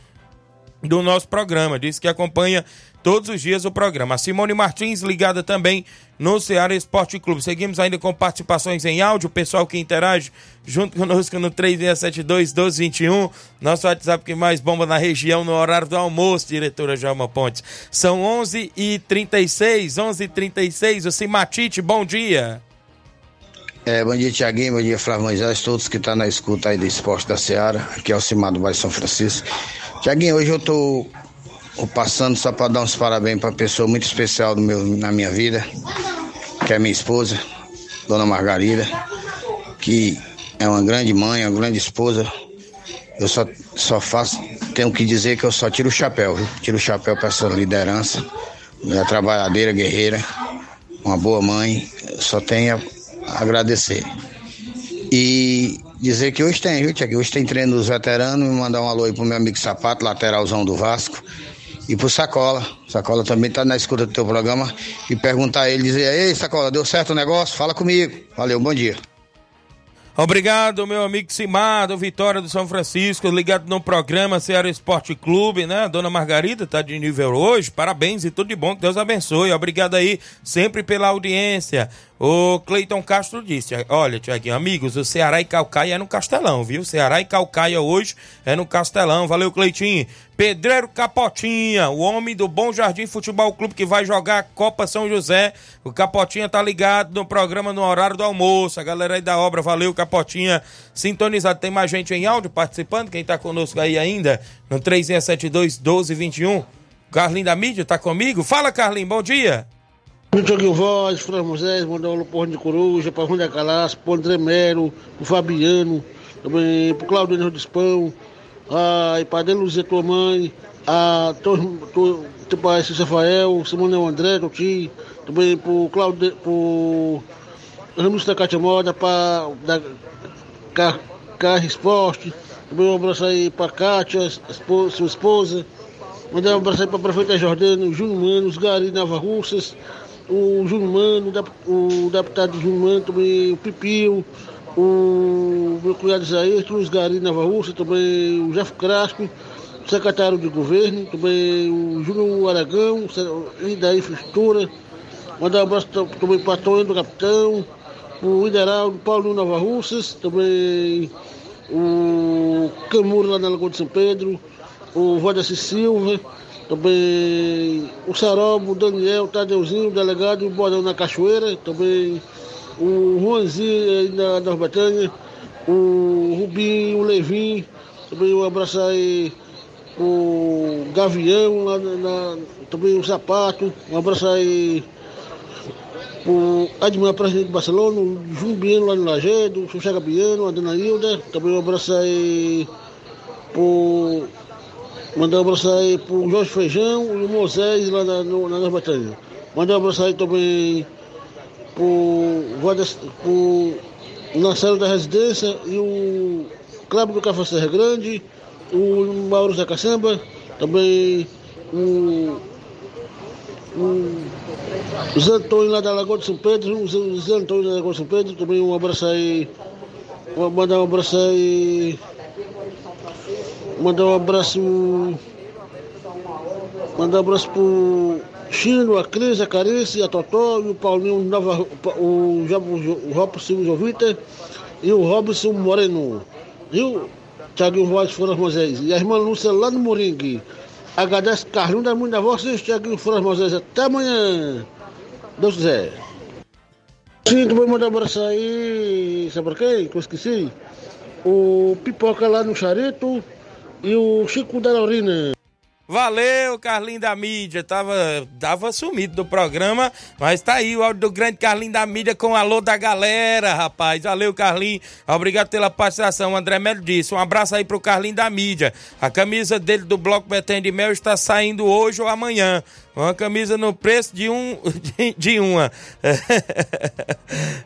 do nosso programa. Diz que acompanha todos os dias o programa. Simone Martins ligada também no Ceará Esporte Clube. Seguimos ainda com participações em áudio, o pessoal que interage junto conosco no 3672-1221. Nosso WhatsApp que mais bomba na região no horário do almoço, diretora Jalma Pontes. São 11h36, 11h36. O Simatite, bom dia. É, bom dia, Tiaguinho, bom dia, Flávio Moisés, todos que estão na escuta aí do Esporte da Seara, aqui é o Cimar do Bairro São Francisco. Tiaguinho, hoje eu tô tô passando só para dar uns parabéns para uma pessoa muito especial do meu, na minha vida, que é minha esposa, Dona Margarida, que é uma grande mãe, uma grande esposa. Eu só, só faço, tenho que dizer que eu só tiro o chapéu, viu? Tiro o chapéu para essa liderança, trabalhadeira, guerreira, uma boa mãe, eu só tenho a agradecer. E dizer que hoje tem, viu, Tiago? Hoje tem treino dos veteranos, e mandar um alô aí pro meu amigo Sapato, lateralzão do Vasco, e pro Sacola. Sacola também tá na escuta do teu programa, e perguntar a ele, dizer, ei, Sacola, deu certo o negócio? Fala comigo. Valeu, bom dia. Obrigado, meu amigo Simado, Vitória do São Francisco, ligado no programa Ceará Esporte Clube, né? Dona Margarida tá de nível hoje, parabéns e tudo de bom, que Deus abençoe. Obrigado aí sempre pela audiência. O Cleiton Castro disse: Olha, Tiaguinho, amigos, o Ceará e Calcaia é no Castelão, viu? Ceará e Calcaia hoje é no Castelão. Valeu, Cleitinho. Pedreiro Capotinha, o homem do Bom Jardim Futebol Clube que vai jogar a Copa São José. O Capotinha tá ligado no programa no horário do almoço. A galera aí da obra, valeu, Capotinha. Sintonizado. Tem mais gente em áudio participando? Quem tá conosco aí ainda? No 3672 1221. Carlinho da mídia tá comigo? Fala, Carlinho, bom dia. Tiaguinho Voz, Fran Moisés, mandar um Porra de Coruja, para Rúnia Calaço, para André Mero, para Fabiano, também para Claudio Dispão, ah, e para Deluzia, tua mãe, a pai, Rafael, Simone André, teu tio, também para o Claudio, para Ramos da Cátia Moda, para da Carro Esporte, também um abraço aí para Cátia, sua esposa, mandar um abraço aí para a prefeita Jordano, Júnior Mano, os Gari Nava Russas, o Júnior Mano, o deputado Júnior Mano, também o Pipio, o meu cunhado Isaías, Luiz Gari Nova Rússia, também o Jeff Crasco, secretário de governo, também o Júnior Aragão, e daí Fistura, mandar um abraço também para Tonho do Capitão, o Ideraldo, Paulo Nova Russas, também o Camuro lá na Lagoa de São Pedro, o Valdeci Silva, também o Sarobo, o Daniel, o Tadeuzinho, o delegado, o Bordão na Cachoeira, também o Juanzinho da Norbertânia, o Rubinho, o Levin, também um abraço aí o Gavião, lá na, na, também o Sapato, um abraço aí o Admar, presidente de Barcelona, o Jumbiano lá no Lagedo, o Xuxa Biano, a Dona Hilda, também um abraço aí o Mandar um abraço aí pro Jorge Feijão e o Moisés lá na, no, na Norbertânia. Mandar um abraço aí também pro, pro Marcelo da Residência e o Cláudio do Café Serra Grande, o Mauro Zé Caçamba, também o, o Zé Antônio lá da Lagoa de São Pedro, o Zé Antônio da Lagoa de São Pedro, também um abraço aí, mandar um abraço aí Mandar um abraço. Mandar um abraço pro Chino, a Cris, a Carice, a Totó e o Paulinho Nova, o, o, o Robson Jovita e o Robson Moreno. Viu? Tiaguinho Voz Foras Moisés. E a irmã Lúcia lá no Moringue. Agradece Carlinhos da Mãe da Vocês, Tiaguinho Foras Moisés. Até amanhã. Deus quiser. Sim, vai mandar um abraço aí. Sabe por quem? Que eu esqueci? O Pipoca lá no Charito e o Chico da Laurina. Valeu, Carlinho da Mídia. Tava, tava sumido do programa, mas tá aí o áudio do grande Carlinho da Mídia com o alô da galera, rapaz. Valeu, Carlinho. Obrigado pela participação. O André Melo disse. Um abraço aí pro Carlinho da Mídia. A camisa dele do Bloco Betém de Mel está saindo hoje ou amanhã. Uma camisa no preço de um de, de uma.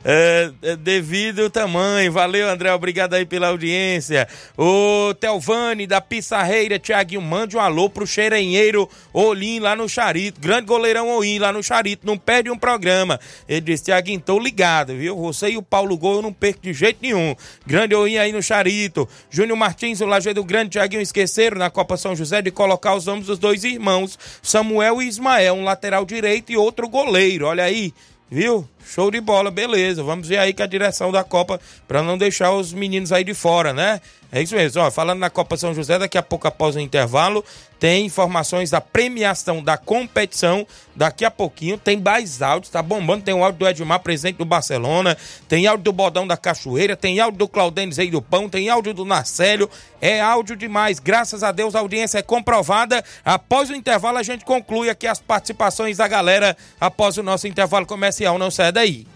É, é, devido ao tamanho. Valeu, André. Obrigado aí pela audiência. O Telvani da Pissarreira, Tiaguinho, mande um alô pro Xerenheiro Olim lá no Charito. Grande goleirão Olim lá no Charito. Não perde um programa. Ele disse, Tiaguinho, tô ligado, viu? Você e o Paulo Gol eu não perco de jeito nenhum. Grande Olim aí no Charito. Júnior Martins, o Lajeado Grande, Tiaguinho, esqueceram na Copa São José de colocar os nomes dos dois irmãos, Samuel e Ismael, um lateral direito e outro goleiro. Olha aí, viu? Show de bola, beleza. Vamos ver aí com a direção da Copa para não deixar os meninos aí de fora, né? É isso mesmo. Ó, falando na Copa São José, daqui a pouco após o intervalo, tem informações da premiação da competição. Daqui a pouquinho tem mais áudios, tá bombando. Tem o áudio do Edmar, presente do Barcelona, tem áudio do Bodão da Cachoeira, tem áudio do Claudênis aí do Pão, tem áudio do Narcélio. É áudio demais. Graças a Deus a audiência é comprovada. Após o intervalo, a gente conclui aqui as participações da galera após o nosso intervalo comercial. Não sai daí.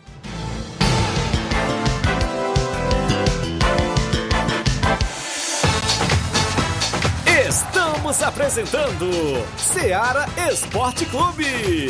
Estamos apresentando Seara Esporte Clube.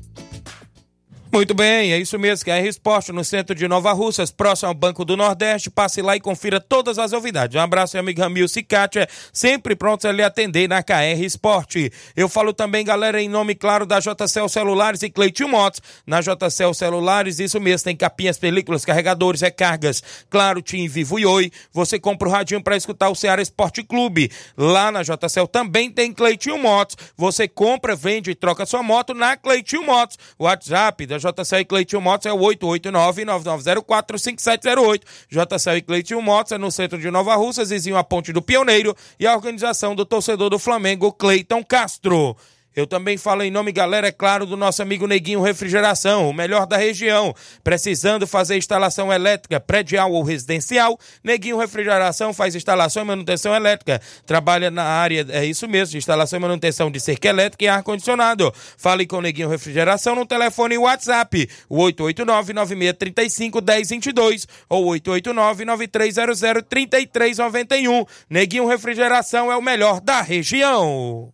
Muito bem, é isso mesmo, que é a Esporte no centro de Nova Russas, próximo ao Banco do Nordeste. Passe lá e confira todas as novidades. Um abraço, meu amigo Ramil Cicatia, sempre pronto a lhe atender na KR Esporte. Eu falo também, galera, em nome, claro, da JCL Celulares e Cleitinho Motos. Na JCL Celulares, isso mesmo, tem capinhas, películas, carregadores, recargas, claro, Tim Vivo e Oi. Você compra o radinho para escutar o Ceará Esporte Clube. Lá na JCL também tem Cleitinho Motos. Você compra, vende e troca sua moto na Cleitinho Motos. WhatsApp da JCL Cleitinho Motos é o 889-9904-5708. JCL Cleitinho Motos é no centro de Nova Russa, vizinho a Ponte do Pioneiro e a organização do torcedor do Flamengo, Cleiton Castro. Eu também falo em nome, galera, é claro, do nosso amigo Neguinho Refrigeração, o melhor da região. Precisando fazer instalação elétrica predial ou residencial, Neguinho Refrigeração faz instalação e manutenção elétrica. Trabalha na área, é isso mesmo, de instalação e manutenção de cerca elétrica e ar-condicionado. Fale com Neguinho Refrigeração no telefone e WhatsApp, o 889-9635-1022 ou 889-9300-3391. Neguinho Refrigeração é o melhor da região.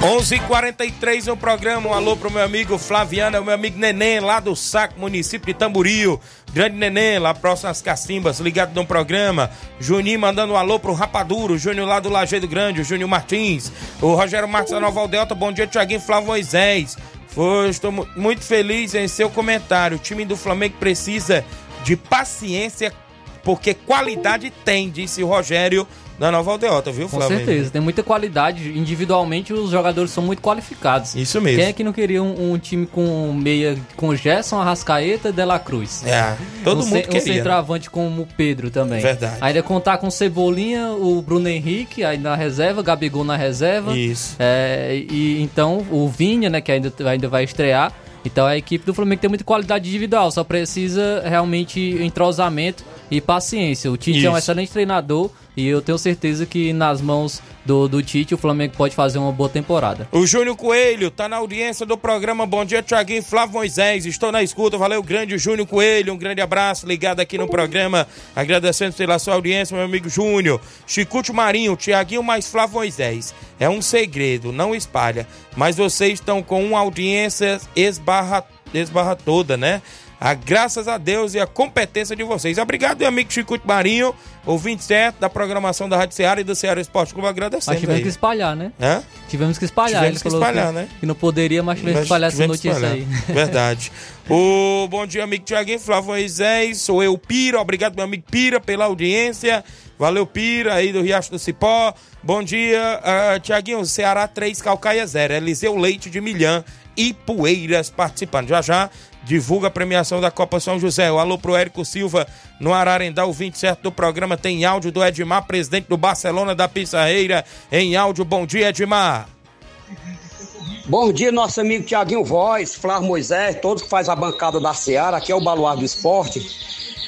11:43 no programa. Um alô pro meu amigo Flaviano, é o meu amigo Neném, lá do Saco, município de Tamboril. Grande Neném, lá próximo às Cacimbas, ligado no programa. Juninho mandando um alô pro Rapaduro, Júnior lá do Lajeado Grande, o Júnior Martins. O Rogério Martins da Nova Aldelta, bom dia, Tiaguinho Flávio Moisés. Foi, estou muito feliz em seu comentário. O time do Flamengo precisa de paciência, porque qualidade tem, disse o Rogério da Nova Aldeota, viu, Flávio? Com certeza, tem muita qualidade. Individualmente, os jogadores são muito qualificados. Isso mesmo. Quem é que não queria um, um time com meia com Gerson, Arrascaeta e Dela Cruz? É, todo um mundo queria. Um centroavante como o Pedro também. Verdade. Ainda contar com Cebolinha, o Bruno Henrique aí na reserva, Gabigol na reserva. Isso. É, e então o Vinha, né, que ainda, ainda vai estrear. Então a equipe do Flamengo tem muita qualidade individual, só precisa realmente entrosamento e paciência. O Tite Isso. é um excelente treinador e eu tenho certeza que nas mãos do, do Tite o Flamengo pode fazer uma boa temporada. O Júnior Coelho tá na audiência do programa Bom Dia Tiaguinho Flávio Moisés. Estou na escuta. Valeu, grande Júnior Coelho. Um grande abraço ligado aqui no programa. Agradecendo pela sua audiência, meu amigo Júnior. Chicute Marinho, Tiaguinho mais Flávio Moisés. É um segredo, não espalha. Mas vocês estão com uma audiência esbarra, esbarra toda, né? A graças a Deus e a competência de vocês. Obrigado, meu amigo Chico Marinho, ouvinte certo da programação da Rádio Ceará e do Ceará Esporte Clube, agradecendo. Mas tivemos aí. que espalhar, né? Hã? Tivemos que espalhar. Tivemos que espalhar, que, né? Que não poderia, mas tivemos que espalhar essa notícia espalhar. aí. Verdade. o bom dia, amigo Tiaguinho, Flávio Moisés, sou eu, Pira, obrigado, meu amigo Pira, pela audiência. Valeu, Pira, aí do Riacho do Cipó. Bom dia, uh, Tiaguinho, Ceará 3, Calcaia 0. Eliseu Leite de Milhã e Poeiras participando. Já já divulga a premiação da Copa São José. O alô pro Érico Silva no Ararendá, o 27 do programa. Tem áudio do Edmar, presidente do Barcelona da Pizzarreira. Em áudio, bom dia, Edmar. Bom dia, nosso amigo Tiaguinho Voz, Flávio Moisés, todos que faz a bancada da Seara, aqui é o Baluar do Esporte.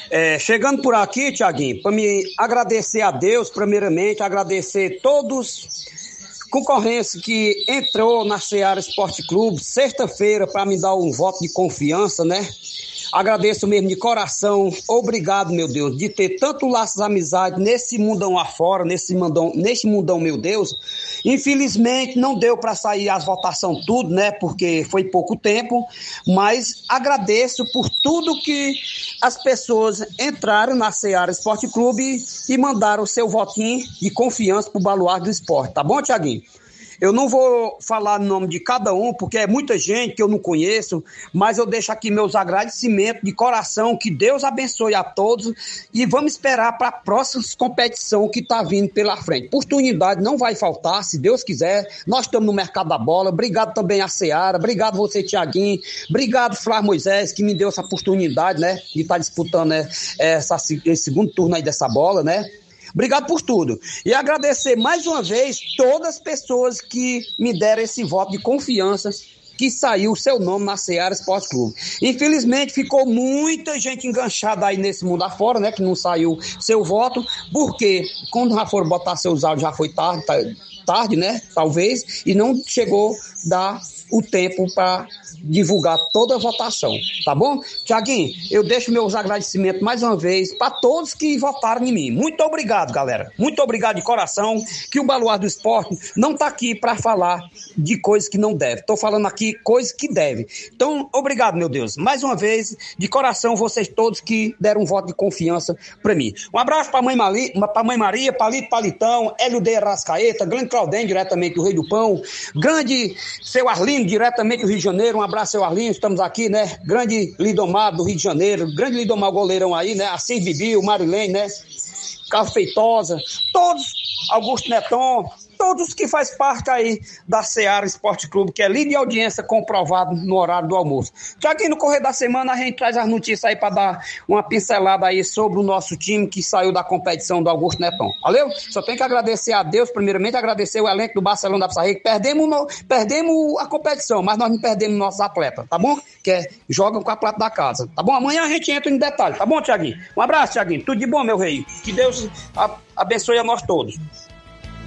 É, chegando por aqui, Tiaguinho, para me agradecer a Deus, primeiramente, agradecer todos concorrência que entrou na Seara Esporte Clube sexta-feira para me dar um voto de confiança, né? Agradeço mesmo de coração. Obrigado, meu Deus, de ter tanto laços de amizade nesse mundão afora, nesse mundão, nesse mundão, meu Deus. Infelizmente não deu para sair as votações tudo, né? Porque foi pouco tempo, mas agradeço por tudo que as pessoas entraram na Seara Esporte Clube e mandaram o seu votinho de confiança pro Baluarte do Esporte. Tá bom, Tiaguinho? Eu não vou falar o nome de cada um, porque é muita gente que eu não conheço, mas eu deixo aqui meus agradecimentos de coração, que Deus abençoe a todos e vamos esperar para a próxima competição que está vindo pela frente. Oportunidade não vai faltar, se Deus quiser. Nós estamos no mercado da bola. Obrigado também a Seara, obrigado você, Tiaguinho, obrigado, Flávio Moisés, que me deu essa oportunidade, né, de estar tá disputando né, essa, esse segundo turno aí dessa bola, né? Obrigado por tudo. E agradecer mais uma vez todas as pessoas que me deram esse voto de confiança que saiu o seu nome na Seara Esporte Clube. Infelizmente, ficou muita gente enganchada aí nesse mundo afora, né? Que não saiu seu voto, porque quando já foram botar seus áudios, já foi tarde, tarde, né? Talvez, e não chegou dar o tempo para divulgar toda a votação, tá bom? Tiaguinho, eu deixo meus agradecimentos mais uma vez para todos que votaram em mim. Muito obrigado, galera. Muito obrigado de coração. Que o Baluar do Esporte não tá aqui para falar de coisas que não deve. Tô falando aqui coisas que deve. Então, obrigado, meu Deus. Mais uma vez, de coração, vocês todos que deram um voto de confiança para mim. Um abraço para mãe Mali, para mãe Maria, Palito Palitão, Hélio de Rascaeta, grande Claudem, diretamente do Rei do Pão, grande seu Arlindo, diretamente do Rio de Janeiro. Um seu Arlindo. Estamos aqui, né? Grande Lidomar do Rio de Janeiro, grande Lidomar goleirão aí, né? Assis Bibi, o Marilene, né? Carlos Feitosa, todos, Augusto Neton, todos que faz parte aí da Seara Esporte Clube, que é líder de audiência comprovado no horário do almoço. Já no correr da semana a gente traz as notícias aí para dar uma pincelada aí sobre o nosso time que saiu da competição do Augusto Neton. Valeu? Só tem que agradecer a Deus, primeiramente agradecer o elenco do Barcelona da Pissarreira, perdemos, perdemos a competição, mas nós não perdemos nossos atletas, tá bom? Que é, jogam com a plata da casa, tá bom? Amanhã a gente entra em detalhe, tá bom, Tiaguinho? Um abraço, Tiaguinho. Tudo de bom, meu rei. Que Deus abençoe a nós todos.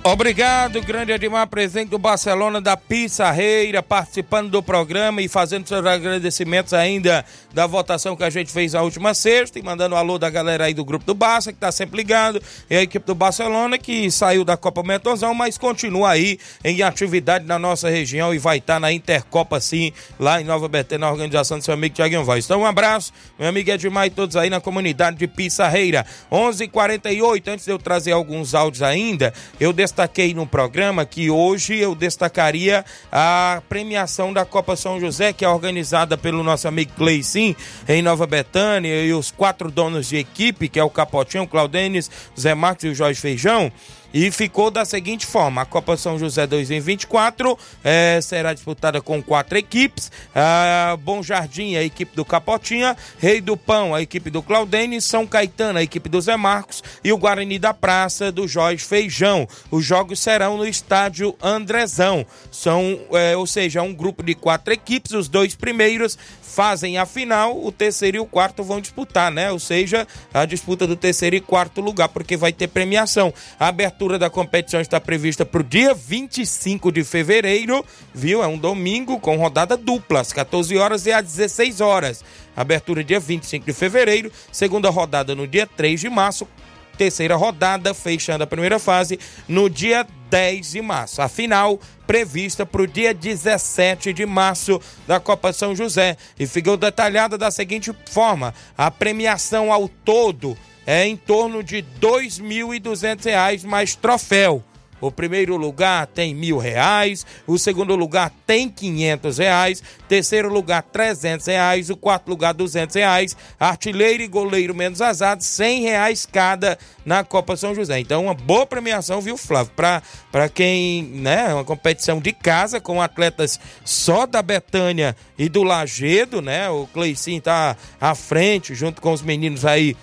Obrigado, grande Edmar, presidente do Barcelona da Pissarreira, participando do programa e fazendo seus agradecimentos ainda da votação que a gente fez na última sexta e mandando um alô da galera aí do grupo do Barça, que tá sempre ligado, e a equipe do Barcelona que saiu da Copa Mentozão, mas continua aí em atividade na nossa região e vai estar tá na Intercopa sim, lá em Nova Betânia, na organização do seu amigo Tiaguinho Voz. Então um abraço, meu amigo Edmar e todos aí na comunidade de Pissarreira. 11:48 h 48 antes de eu trazer alguns áudios ainda, eu destaco destaquei no programa que hoje eu destacaria a premiação da Copa São José, que é organizada pelo nosso amigo Cleicinho em Nova Betânia e os quatro donos de equipe, que é o Capotinho, o Claudenis, o Zé Marcos e o Jorge Feijão. E ficou da seguinte forma: a Copa São José 2024 é, será disputada com quatro equipes: a Bom Jardim, a equipe do Capotinha, Rei do Pão, a equipe do Claudene, São Caetano, a equipe do Zé Marcos e o Guarani da Praça do Jorge Feijão. Os jogos serão no estádio Andrezão. São, é, ou seja, um grupo de quatro equipes, os dois primeiros fazem a final, o terceiro e o quarto vão disputar, né? Ou seja, a disputa do terceiro e quarto lugar, porque vai ter premiação. A abertura da competição está prevista para o dia 25 de fevereiro, viu? É um domingo com rodada dupla, às 14 horas e às 16 horas. Abertura dia 25 de fevereiro, segunda rodada no dia 3 de março, terceira rodada, fechando a primeira fase no dia 10 de março. A final prevista para o dia 17 de março da Copa São José. E ficou detalhada da seguinte forma: a premiação ao todo é em torno de R$ 2.200 mais troféu. O primeiro lugar tem mil reais, o segundo lugar tem quinhentos reais, terceiro lugar trezentos reais, o quarto lugar duzentos reais, artilheiro e goleiro menos azado cem reais cada na Copa São José. Então uma boa premiação, viu Flávio? Para quem, né, uma competição de casa com atletas só da Betânia e do Lagedo, né? O Cleicinho tá à frente junto com os meninos aí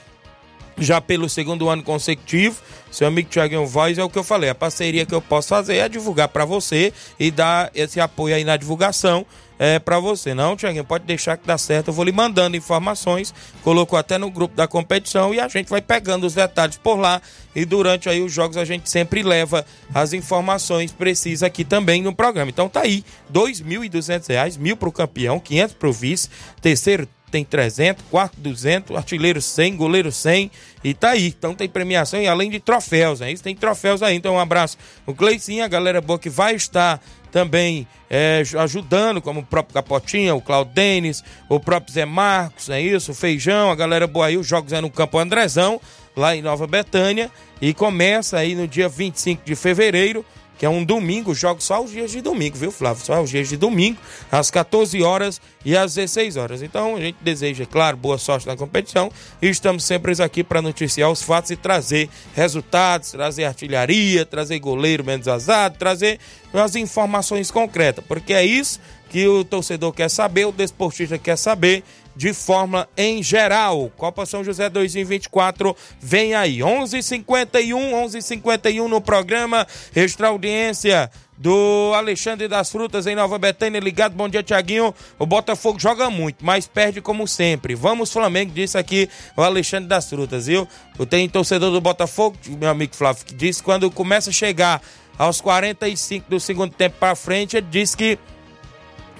já pelo segundo ano consecutivo. Seu amigo Tiaguinho Voz é o que eu falei. A parceria que eu posso fazer é divulgar para você e dar esse apoio aí na divulgação é, para você. Não, Tiaguinho, pode deixar que dá certo. Eu vou lhe mandando informações. Colocou até no grupo da competição e a gente vai pegando os detalhes por lá. E durante aí os jogos a gente sempre leva as informações precisas aqui também no programa. Então tá aí, R$ 2.200, mil para o campeão, 500 para o vice, terceiro tem 300, quarto 200, artilheiro 100, goleiro 100 e tá aí. Então tem premiação e além de troféus, né? Isso tem troféus aí. Então um abraço. O Cleicinho, a galera boa que vai estar também é, ajudando, como o próprio Capotinha, o Claudenis, o próprio Zé Marcos, é isso, o Feijão, a galera boa aí. Os jogos é no Campo Andrezão, lá em Nova Betânia. E começa aí no dia 25 de fevereiro que é um domingo, jogo só os dias de domingo, viu, Flávio? Só os dias de domingo, às 14 horas e às 16 horas. Então, a gente deseja, claro, boa sorte na competição e estamos sempre aqui para noticiar os fatos e trazer resultados, trazer artilharia, trazer goleiro menos azado, trazer as informações concretas, porque é isso que o torcedor quer saber, o desportista quer saber de forma em geral. Copa São José 2024 vem aí. 11:51, 11:51 no programa Extra Audiência do Alexandre das Frutas em Nova Betânia. Ligado, bom dia, Tiaguinho. O Botafogo joga muito, mas perde como sempre. Vamos, Flamengo, disse aqui o Alexandre das Frutas, viu? Tem torcedor do Botafogo, meu amigo Flávio, que disse quando começa a chegar aos 45 do segundo tempo para frente, ele disse que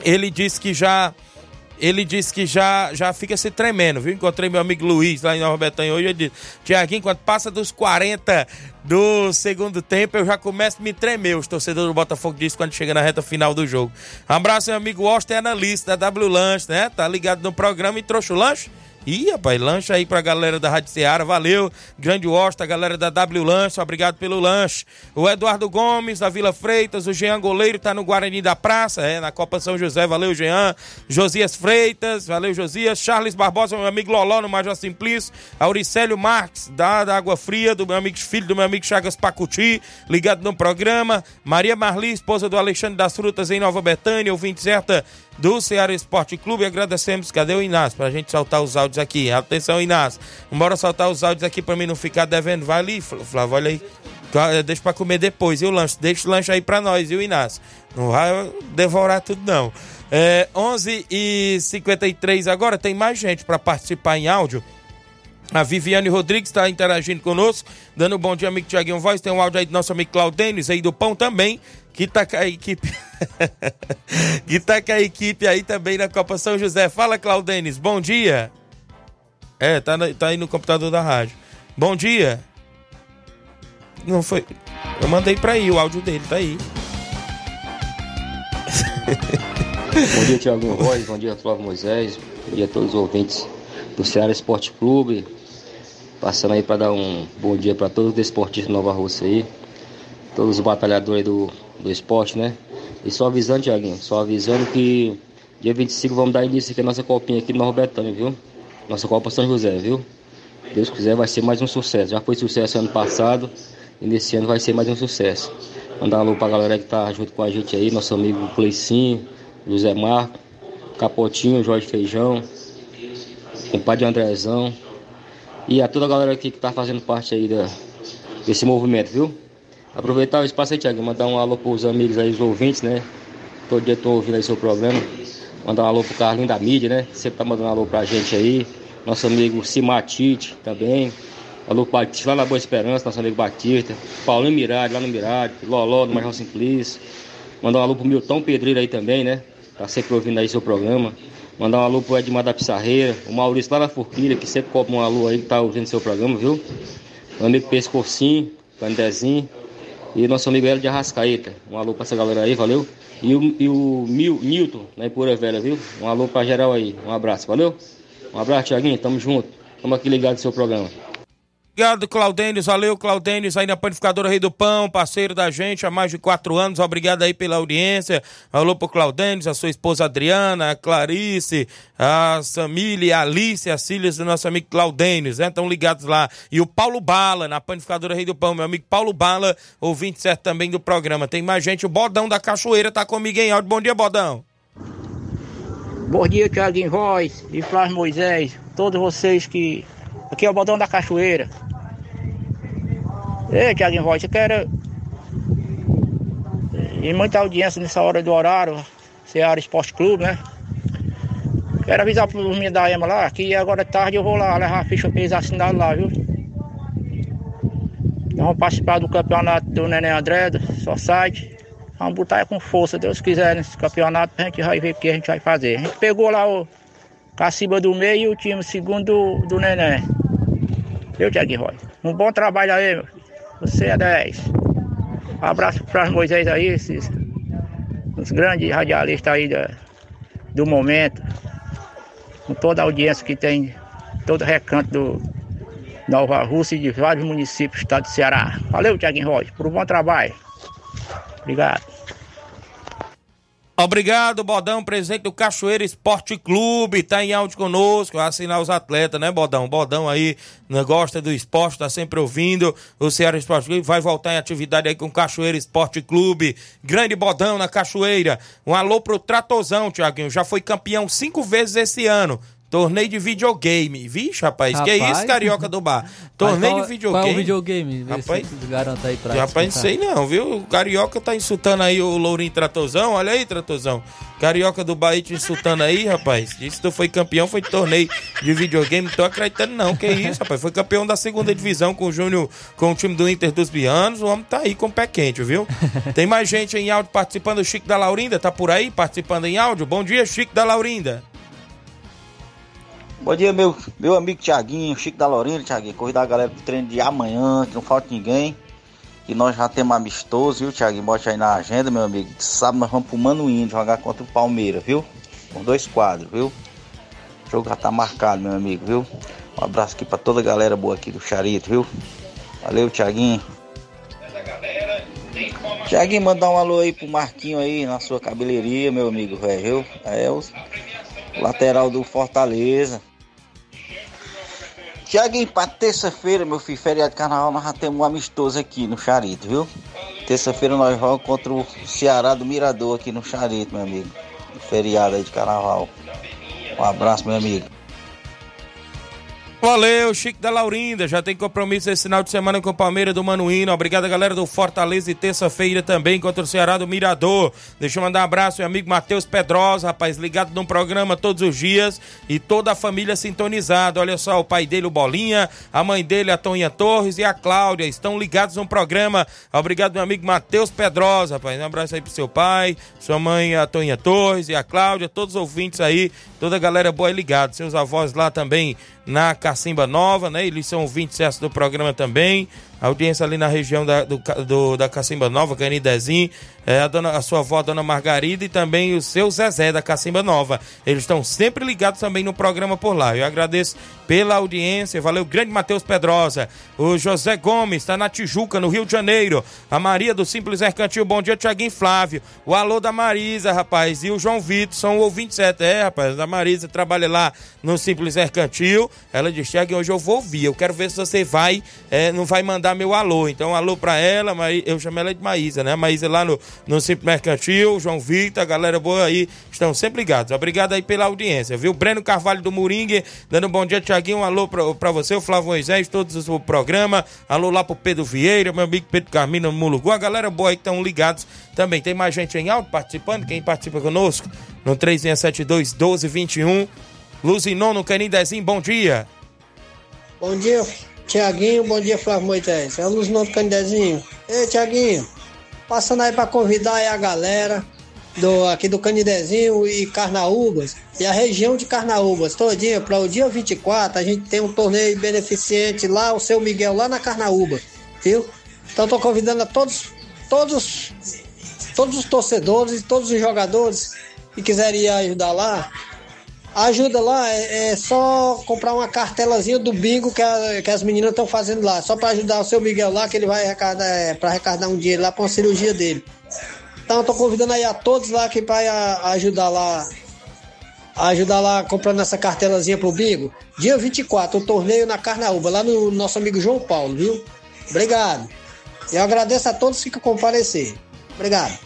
ele disse que já ele disse que já, já fica se tremendo, viu? Encontrei meu amigo Luiz lá em Nova Betânia hoje. Ele disse: Tiaguinho, quando passa dos 40 do segundo tempo, eu já começo a me tremer. Os torcedores do Botafogo dizem quando chega na reta final do jogo. Um abraço, meu amigo Austin, analista da W Lanche, né? Tá ligado no programa e trouxe o lanche? Ih, rapaz, lanche aí pra galera da Rádio Seara, valeu. Grande Osta, galera da W Lanche, obrigado pelo lanche. O Eduardo Gomes, da Vila Freitas, o Jean Goleiro tá no Guarani da Praça, é, na Copa São José, valeu, Jean. Josias Freitas, valeu, Josias. Charles Barbosa, meu amigo Loló, no Major Simplício. Auricélio Marques, da, da Água Fria, do meu amigo filho do meu amigo Chagas Pacuti, ligado no programa. Maria Marli, esposa do Alexandre das Frutas, em Nova Betânia, ouvinte certa do Ceará Esporte Clube. Agradecemos. Cadê o Inácio? Pra gente soltar os áudios aqui. Atenção, Inácio. Bora soltar os áudios aqui pra mim não ficar devendo. Vai ali, Flávio, olha aí. Eh, deixa pra comer depois. E o lanche? Deixa o lanche aí pra nós, viu, Inácio? Não vai devorar tudo, não. É, 11 e 53 agora. Tem mais gente para participar em áudio. A Viviane Rodrigues está interagindo conosco, dando um bom dia, amigo Tiaguinho Voz. Tem um áudio aí do nosso amigo Claudênis aí do Pão também, que tá com a equipe. que tá com a equipe aí também na Copa São José. Fala, Claudênis, bom dia. É, tá, tá aí no computador da rádio. Bom dia. Não foi. Eu mandei pra aí o áudio dele, tá aí. bom dia, Tiaguinho Voz. Bom dia, Flávio Moisés. Bom dia a todos os ouvintes do Ceará Esporte Clube. Passando aí para dar um bom dia para todos os desportistas de Nova Rússia aí. Todos os batalhadores do, do esporte, né? E só avisando, Tiaguinho, só avisando que dia 25 vamos dar início aqui a nossa copinha aqui no Betânia, viu? Nossa Copa São José, viu? Deus quiser vai ser mais um sucesso. Já foi sucesso ano passado e nesse ano vai ser mais um sucesso. Mandar um alô pra galera que tá junto com a gente aí, nosso amigo Cleicinho, José Marco, Capotinho, Jorge Feijão, compadre Andrezão e a toda a galera aqui que tá fazendo parte aí da, desse movimento, viu? Aproveitar o espaço aí, Thiago, mandar um alô pros amigos aí, os ouvintes, né? Todo dia tô ouvindo aí seu programa. Mandar um alô pro Carlinho da mídia, né? Sempre tá mandando um alô pra gente aí. Nosso amigo Simatite também. Alô Batista, lá na Boa Esperança, nosso amigo Batista. Paulinho Mirade, lá no Mirade. Loló, do Major Simplício. Mandar um alô pro Milton Pedreiro aí também, né? Tá sempre ouvindo aí seu programa. Mandar um alô pro Edmar da Pissarreira, o Maurício lá na Forquilha, que sempre cobra um alô aí que tá ouvindo seu programa, viu? Meu amigo Pescocinho, Candezinho. E nosso amigo Hélio de Arrascaeta. Um alô pra essa galera aí, valeu? E o, e o Mil, Milton, na Ipura Velha, viu? Um alô pra geral aí. Um abraço, valeu? Um abraço, Tiaguinho. Tamo junto. Tamo aqui ligado no seu programa. Obrigado, Claudênis. Valeu, Claudênis, aí na Panificadora Rei do Pão, parceiro da gente há mais de quatro anos. Obrigado aí pela audiência. Alô pro Claudênis, a sua esposa Adriana, a Clarice, a Samília, a Alice, as filhas do nosso amigo Claudênis, né? Estão ligados lá. E o Paulo Bala, na Panificadora Rei do Pão, meu amigo Paulo Bala, ouvinte certo também do programa. Tem mais gente, o Bodão da Cachoeira tá comigo em áudio. Bom dia, Bodão. Bom dia, Thiaguinho Voz e Flávio Moisés, todos vocês que Aqui é o Bodão da Cachoeira. Ei, Tiaguinho Voz, eu quero. E muita audiência nessa hora do horário, Ceará Esporte Clube, né? Quero avisar pro meninos da EMA lá que agora tarde eu vou lá levar a ficha pra eles assinarem lá, viu? Nós vamos participar do campeonato do Neném André, do site. Vamos botar com força, Deus quiser, nesse campeonato, a gente vai ver o que a gente vai fazer. A gente pegou lá o Caciba do meio e o time segundo do, do Neném. Viu, Tiaguinho Roy? Um bom trabalho aí, meu filho. Você é 10. Um abraço para Moisés aí, esses os grandes radialistas aí da, do momento. Com toda a audiência que tem, todo recanto do Nova Rússia e de vários municípios do estado do Ceará. Valeu, Tiaguinho Roy, por um bom trabalho. Obrigado. Obrigado, Bodão, presidente do Cachoeira Esporte Clube, tá em áudio conosco, assinar os atletas, né, Bodão? Bodão aí né, gosta do esporte, tá sempre ouvindo. O Ceará Esporte Clube vai voltar em atividade aí com o Cachoeira Esporte Clube. Grande Bodão na Cachoeira. Um alô pro Tratozão, Tiaguinho, já foi campeão cinco vezes esse ano. Torneio de videogame. Vixe, rapaz, que é Rapaz. isso, carioca do bar? Torneio qual- de videogame. Qual é o videogame? Vê Rapaz, se garanta aí pra Rapaz, não sei não, viu? O Carioca tá insultando aí o Lourinho Tratozão. Olha aí, Tratozão. Carioca do Bahia te insultando aí, rapaz. Disse que tu foi campeão, foi de torneio de videogame. Não tô acreditando não, que isso, rapaz. Foi campeão da segunda divisão com o Júnior, com o time do Inter dos Bianos. O homem tá aí com o pé quente, viu? Tem mais gente em áudio participando. O Chico da Laurinda tá por aí participando em áudio. Bom dia, Chico da Laurinda. Bom dia, meu, meu amigo Tiaguinho, Chico da Lorena, Tiaguinho. Corrida da galera pro treino de amanhã, que não falta ninguém. Que nós já temos amistoso, viu, Tiaguinho? Bote aí na agenda, meu amigo. Sábado nós vamos pro Manuíno jogar contra o Palmeiras, viu? Com dois quadros, viu? O jogo já tá marcado, meu amigo, viu? Um abraço aqui pra toda a galera boa aqui do Charito, viu? Valeu, Tiaguinho. Tiaguinho, mandar um alô aí pro Marquinho aí na sua cabeleireria, meu amigo, velho, viu? É o lateral do Fortaleza. Tiaguinho, pra terça-feira, meu filho, feriado de carnaval, nós já temos um amistoso aqui no Charito, viu? Terça-feira nós vamos contra o Ceará do Mirador aqui no Charito, meu amigo. Feriado aí de carnaval. Um abraço, meu amigo. Valeu, Chico da Laurinda. Já tem compromisso esse final de semana com o Palmeiras do Manuíno. Obrigado, galera do Fortaleza. E terça-feira também contra o Ceará do Mirador. Deixa eu mandar um abraço meu amigo Matheus Pedrosa, rapaz, ligado no programa todos os dias. E toda a família sintonizada. Olha só, o pai dele, o Bolinha, a mãe dele, a Toninha Torres e a Cláudia. Estão ligados no programa. Obrigado, meu amigo Matheus Pedrosa, rapaz. Um abraço aí pro seu pai, sua mãe, a Toninha Torres e a Cláudia, todos os ouvintes aí, toda a galera boa e ligada. Seus avós lá também na Cacimba Nova, né? Eles são ouvintes do programa também. Audiência ali na região da, do, do- da Cacimba Nova, Canidezinho, é, a, dona, a sua avó, a dona Margarida, e também o seu Zezé da Cacimba Nova. Eles estão sempre ligados também no programa por lá. Eu agradeço pela audiência. Valeu, grande Matheus Pedrosa. O José Gomes está na Tijuca, no Rio de Janeiro. A Maria do Simples Mercantil. Bom dia, Tiaguinho Flávio. O alô da Marisa, rapaz. E o João Vitor são ouvintes certo. É, rapaz. A Marisa trabalha lá no Simples Mercantil. Ela disse, Tiaguinho, hoje eu vou ouvir. Eu quero ver se você vai, é, não vai mandar meu alô. Então, alô pra ela. Maí- Eu chamo ela de Maísa, né? Maísa lá no, no Simples Mercantil. João Vitor, galera boa aí. Estão sempre ligados. Obrigado aí pela audiência, viu? Breno Carvalho do Moringue, dando um bom dia, Tiaguinho. Um alô pra, pra você, o Flávio Moisés, todos o programa. Alô lá pro Pedro Vieira, meu amigo Pedro Carmino no Mulugu. A galera boa aí que estão ligados também. Tem mais gente em alto participando? Quem participa conosco? No 3672 1221. Luzinon no Canindezinho, bom dia. Bom dia, Tiaguinho. Bom dia, Flávio Moisés. É o Luzinão do Canidezinho. Ei, Tiaguinho, passando aí pra convidar aí a galera do, aqui do Canidezinho e Carnaúbas e a região de Carnaúbas todinha para o dia 24 a gente tem um torneio beneficente lá, o seu Miguel lá na Carnaúba, viu? Então tô convidando a todos, todos, todos os torcedores e todos os jogadores que quiserem ajudar lá, Ajuda lá, é, é só comprar uma cartelazinha do bingo que, a- que as meninas estão fazendo lá. Só para ajudar o seu Miguel lá, que ele vai arrecadar, é, para arrecadar um dinheiro lá para uma cirurgia dele. Então eu tô convidando aí a todos lá que vai ajudar lá. Ajudar lá comprando essa cartelazinha pro bingo. Dia 24, o torneio na Carnaúba, lá no nosso amigo João Paulo, viu? Obrigado. Eu agradeço a todos que comparecer. Obrigado.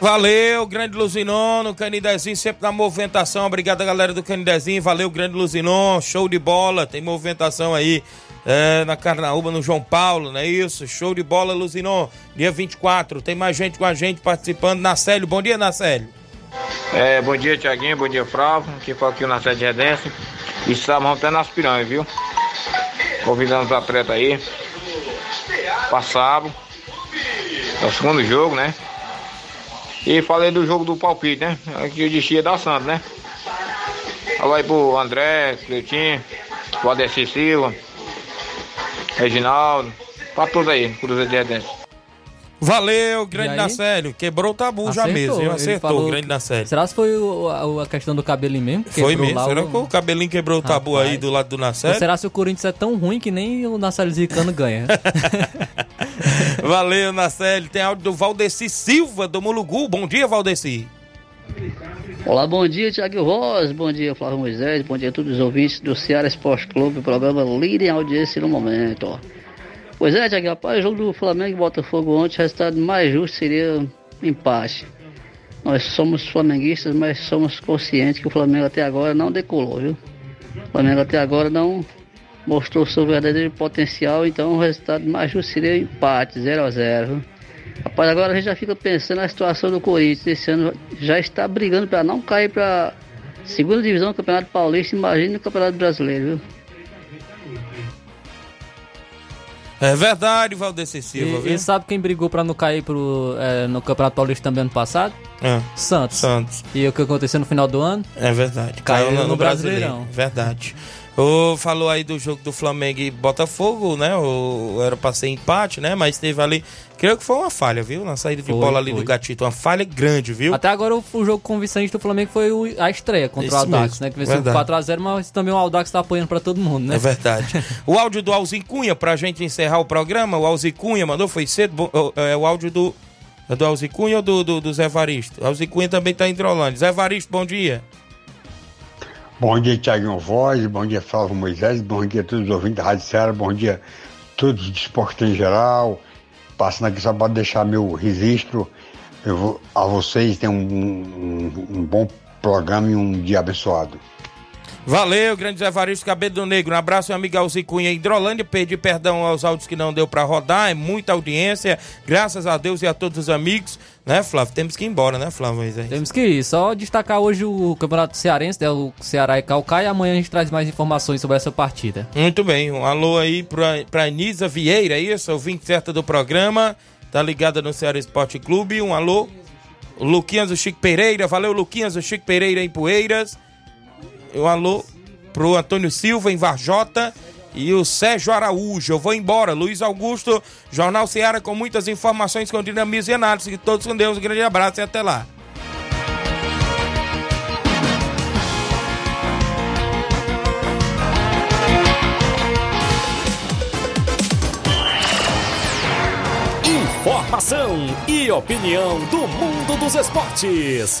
Valeu, grande Luzinon, no Canidezinho, sempre na movimentação. Obrigado, galera do Canidezinho. Valeu, grande Luzinon, show de bola. Tem movimentação aí é, na Carnaúba, no João Paulo, não é isso? Show de bola, Luzinon. Dia 24, tem mais gente com a gente participando. Nacélio, bom dia, Nacélio. É, bom dia, Tiaguinho, bom dia, Flávio. Aqui foi aqui o Nacé de Redência. E sábado até nas piranhas, viu? Convidando os atletas aí. Pra sábado. É o segundo jogo, né? E falei do jogo do palpite, né? Aqui o destino da Santos, né? Alô aí pro André, Cleitinho, pro Adessi Silva, Reginaldo, pra todos aí, Cruzeiro de Redência. Valeu, grande? Nacélio. Quebrou o tabu já mesmo, viu? Ele Acertou, falou grande Nacélio. Será que foi o- a, a questão do cabelinho mesmo? que Foi mesmo. lá Será o- que o cabelinho quebrou o tabu Rapaz. aí do lado do Nacélio? será se o Corinthians é tão ruim que nem o Nassali Zicano ganha? Valeu, Nacelle. Tem áudio do Valdeci Silva, do Mulugu. Bom dia, Valdeci. Olá, bom dia, Tiago Rosa, bom dia, Flávio Moisés, bom dia a todos os ouvintes do Ceará Esporte Clube, programa líder em audiência no momento. Pois é, Tiago, rapaz, o jogo do Flamengo e Botafogo ontem, o resultado mais justo seria empate. Nós somos flamenguistas, mas somos conscientes que o Flamengo até agora não decolou, viu? O Flamengo até agora não mostrou seu verdadeiro potencial, então o resultado mais justo seria empate, 0 a 0 Rapaz, agora a gente já fica pensando na situação do Corinthians. Esse ano já está brigando para não cair para segunda divisão do Campeonato Paulista. Imagine o Campeonato Brasileiro, viu? É verdade, Valdeci Silva. E, viu? e sabe quem brigou pra não cair pro, é, no Campeonato Paulista também ano passado? É. Santos. Santos. E o que aconteceu no final do ano? É verdade. Caiu Caiu no Brasileirão. Verdade. O, falou aí do jogo do Flamengo e Botafogo, né? O, era pra ser empate, né? Mas teve ali. Creio que foi uma falha, viu? Na saída de Foi, bola ali foi. do Gatito. Uma falha grande, viu? Até agora o, o jogo convincente do Flamengo foi o- a estreia contra Isso o Aldax, mesmo, né? Que venceu verdade. 4x0, mas também o Aldax tá apoiando pra todo mundo, né? É verdade. o áudio do Alzi Cunha, pra gente encerrar o programa, o Alzi Cunha mandou, foi cedo. É o áudio do. É do Alzi Cunha ou do, do, do Zé Varisto? O Alzi Cunha também tá em Hidrolândia. Zé Varisto, bom dia. Bom dia, Tiaguinho Voz, bom dia, Flávio Moisés, bom dia a todos os ouvintes da Rádio Ceará, bom dia a todos os esportes em geral. Passando aqui só para deixar meu registro vou, a vocês, tenham um, um- um bom programa e um dia abençoado. Valeu, grande Zé Varisto Cabelo do Negro. Um abraço, meu amigo Alzi Cunha Hidrolândia. Pedi perdão aos áudios que não deu pra rodar. É muita audiência. Graças a Deus e a todos os amigos. Né, Flávio? Temos que ir embora, né, Flávio Moisés? Temos que ir. Só destacar hoje o Campeonato Cearense, né? O Ceará e Calcaia. E amanhã a gente traz mais informações sobre essa partida. Muito bem, um alô aí pra, pra Nisa Vieira, é isso? Ouvinte certa do programa, tá ligada no Ceará Esporte Clube. Um alô, o Luquinhas do Chico Pereira, valeu Luquinhas do Chico Pereira em Poeiras. Um alô pro Antônio Silva em Varjota e o Sérgio Araújo. Eu vou embora, Luiz Augusto, Jornal Ceará com muitas informações com dinamismo e análise. Todos com Deus, um grande abraço e até lá. Informação e opinião do mundo dos esportes.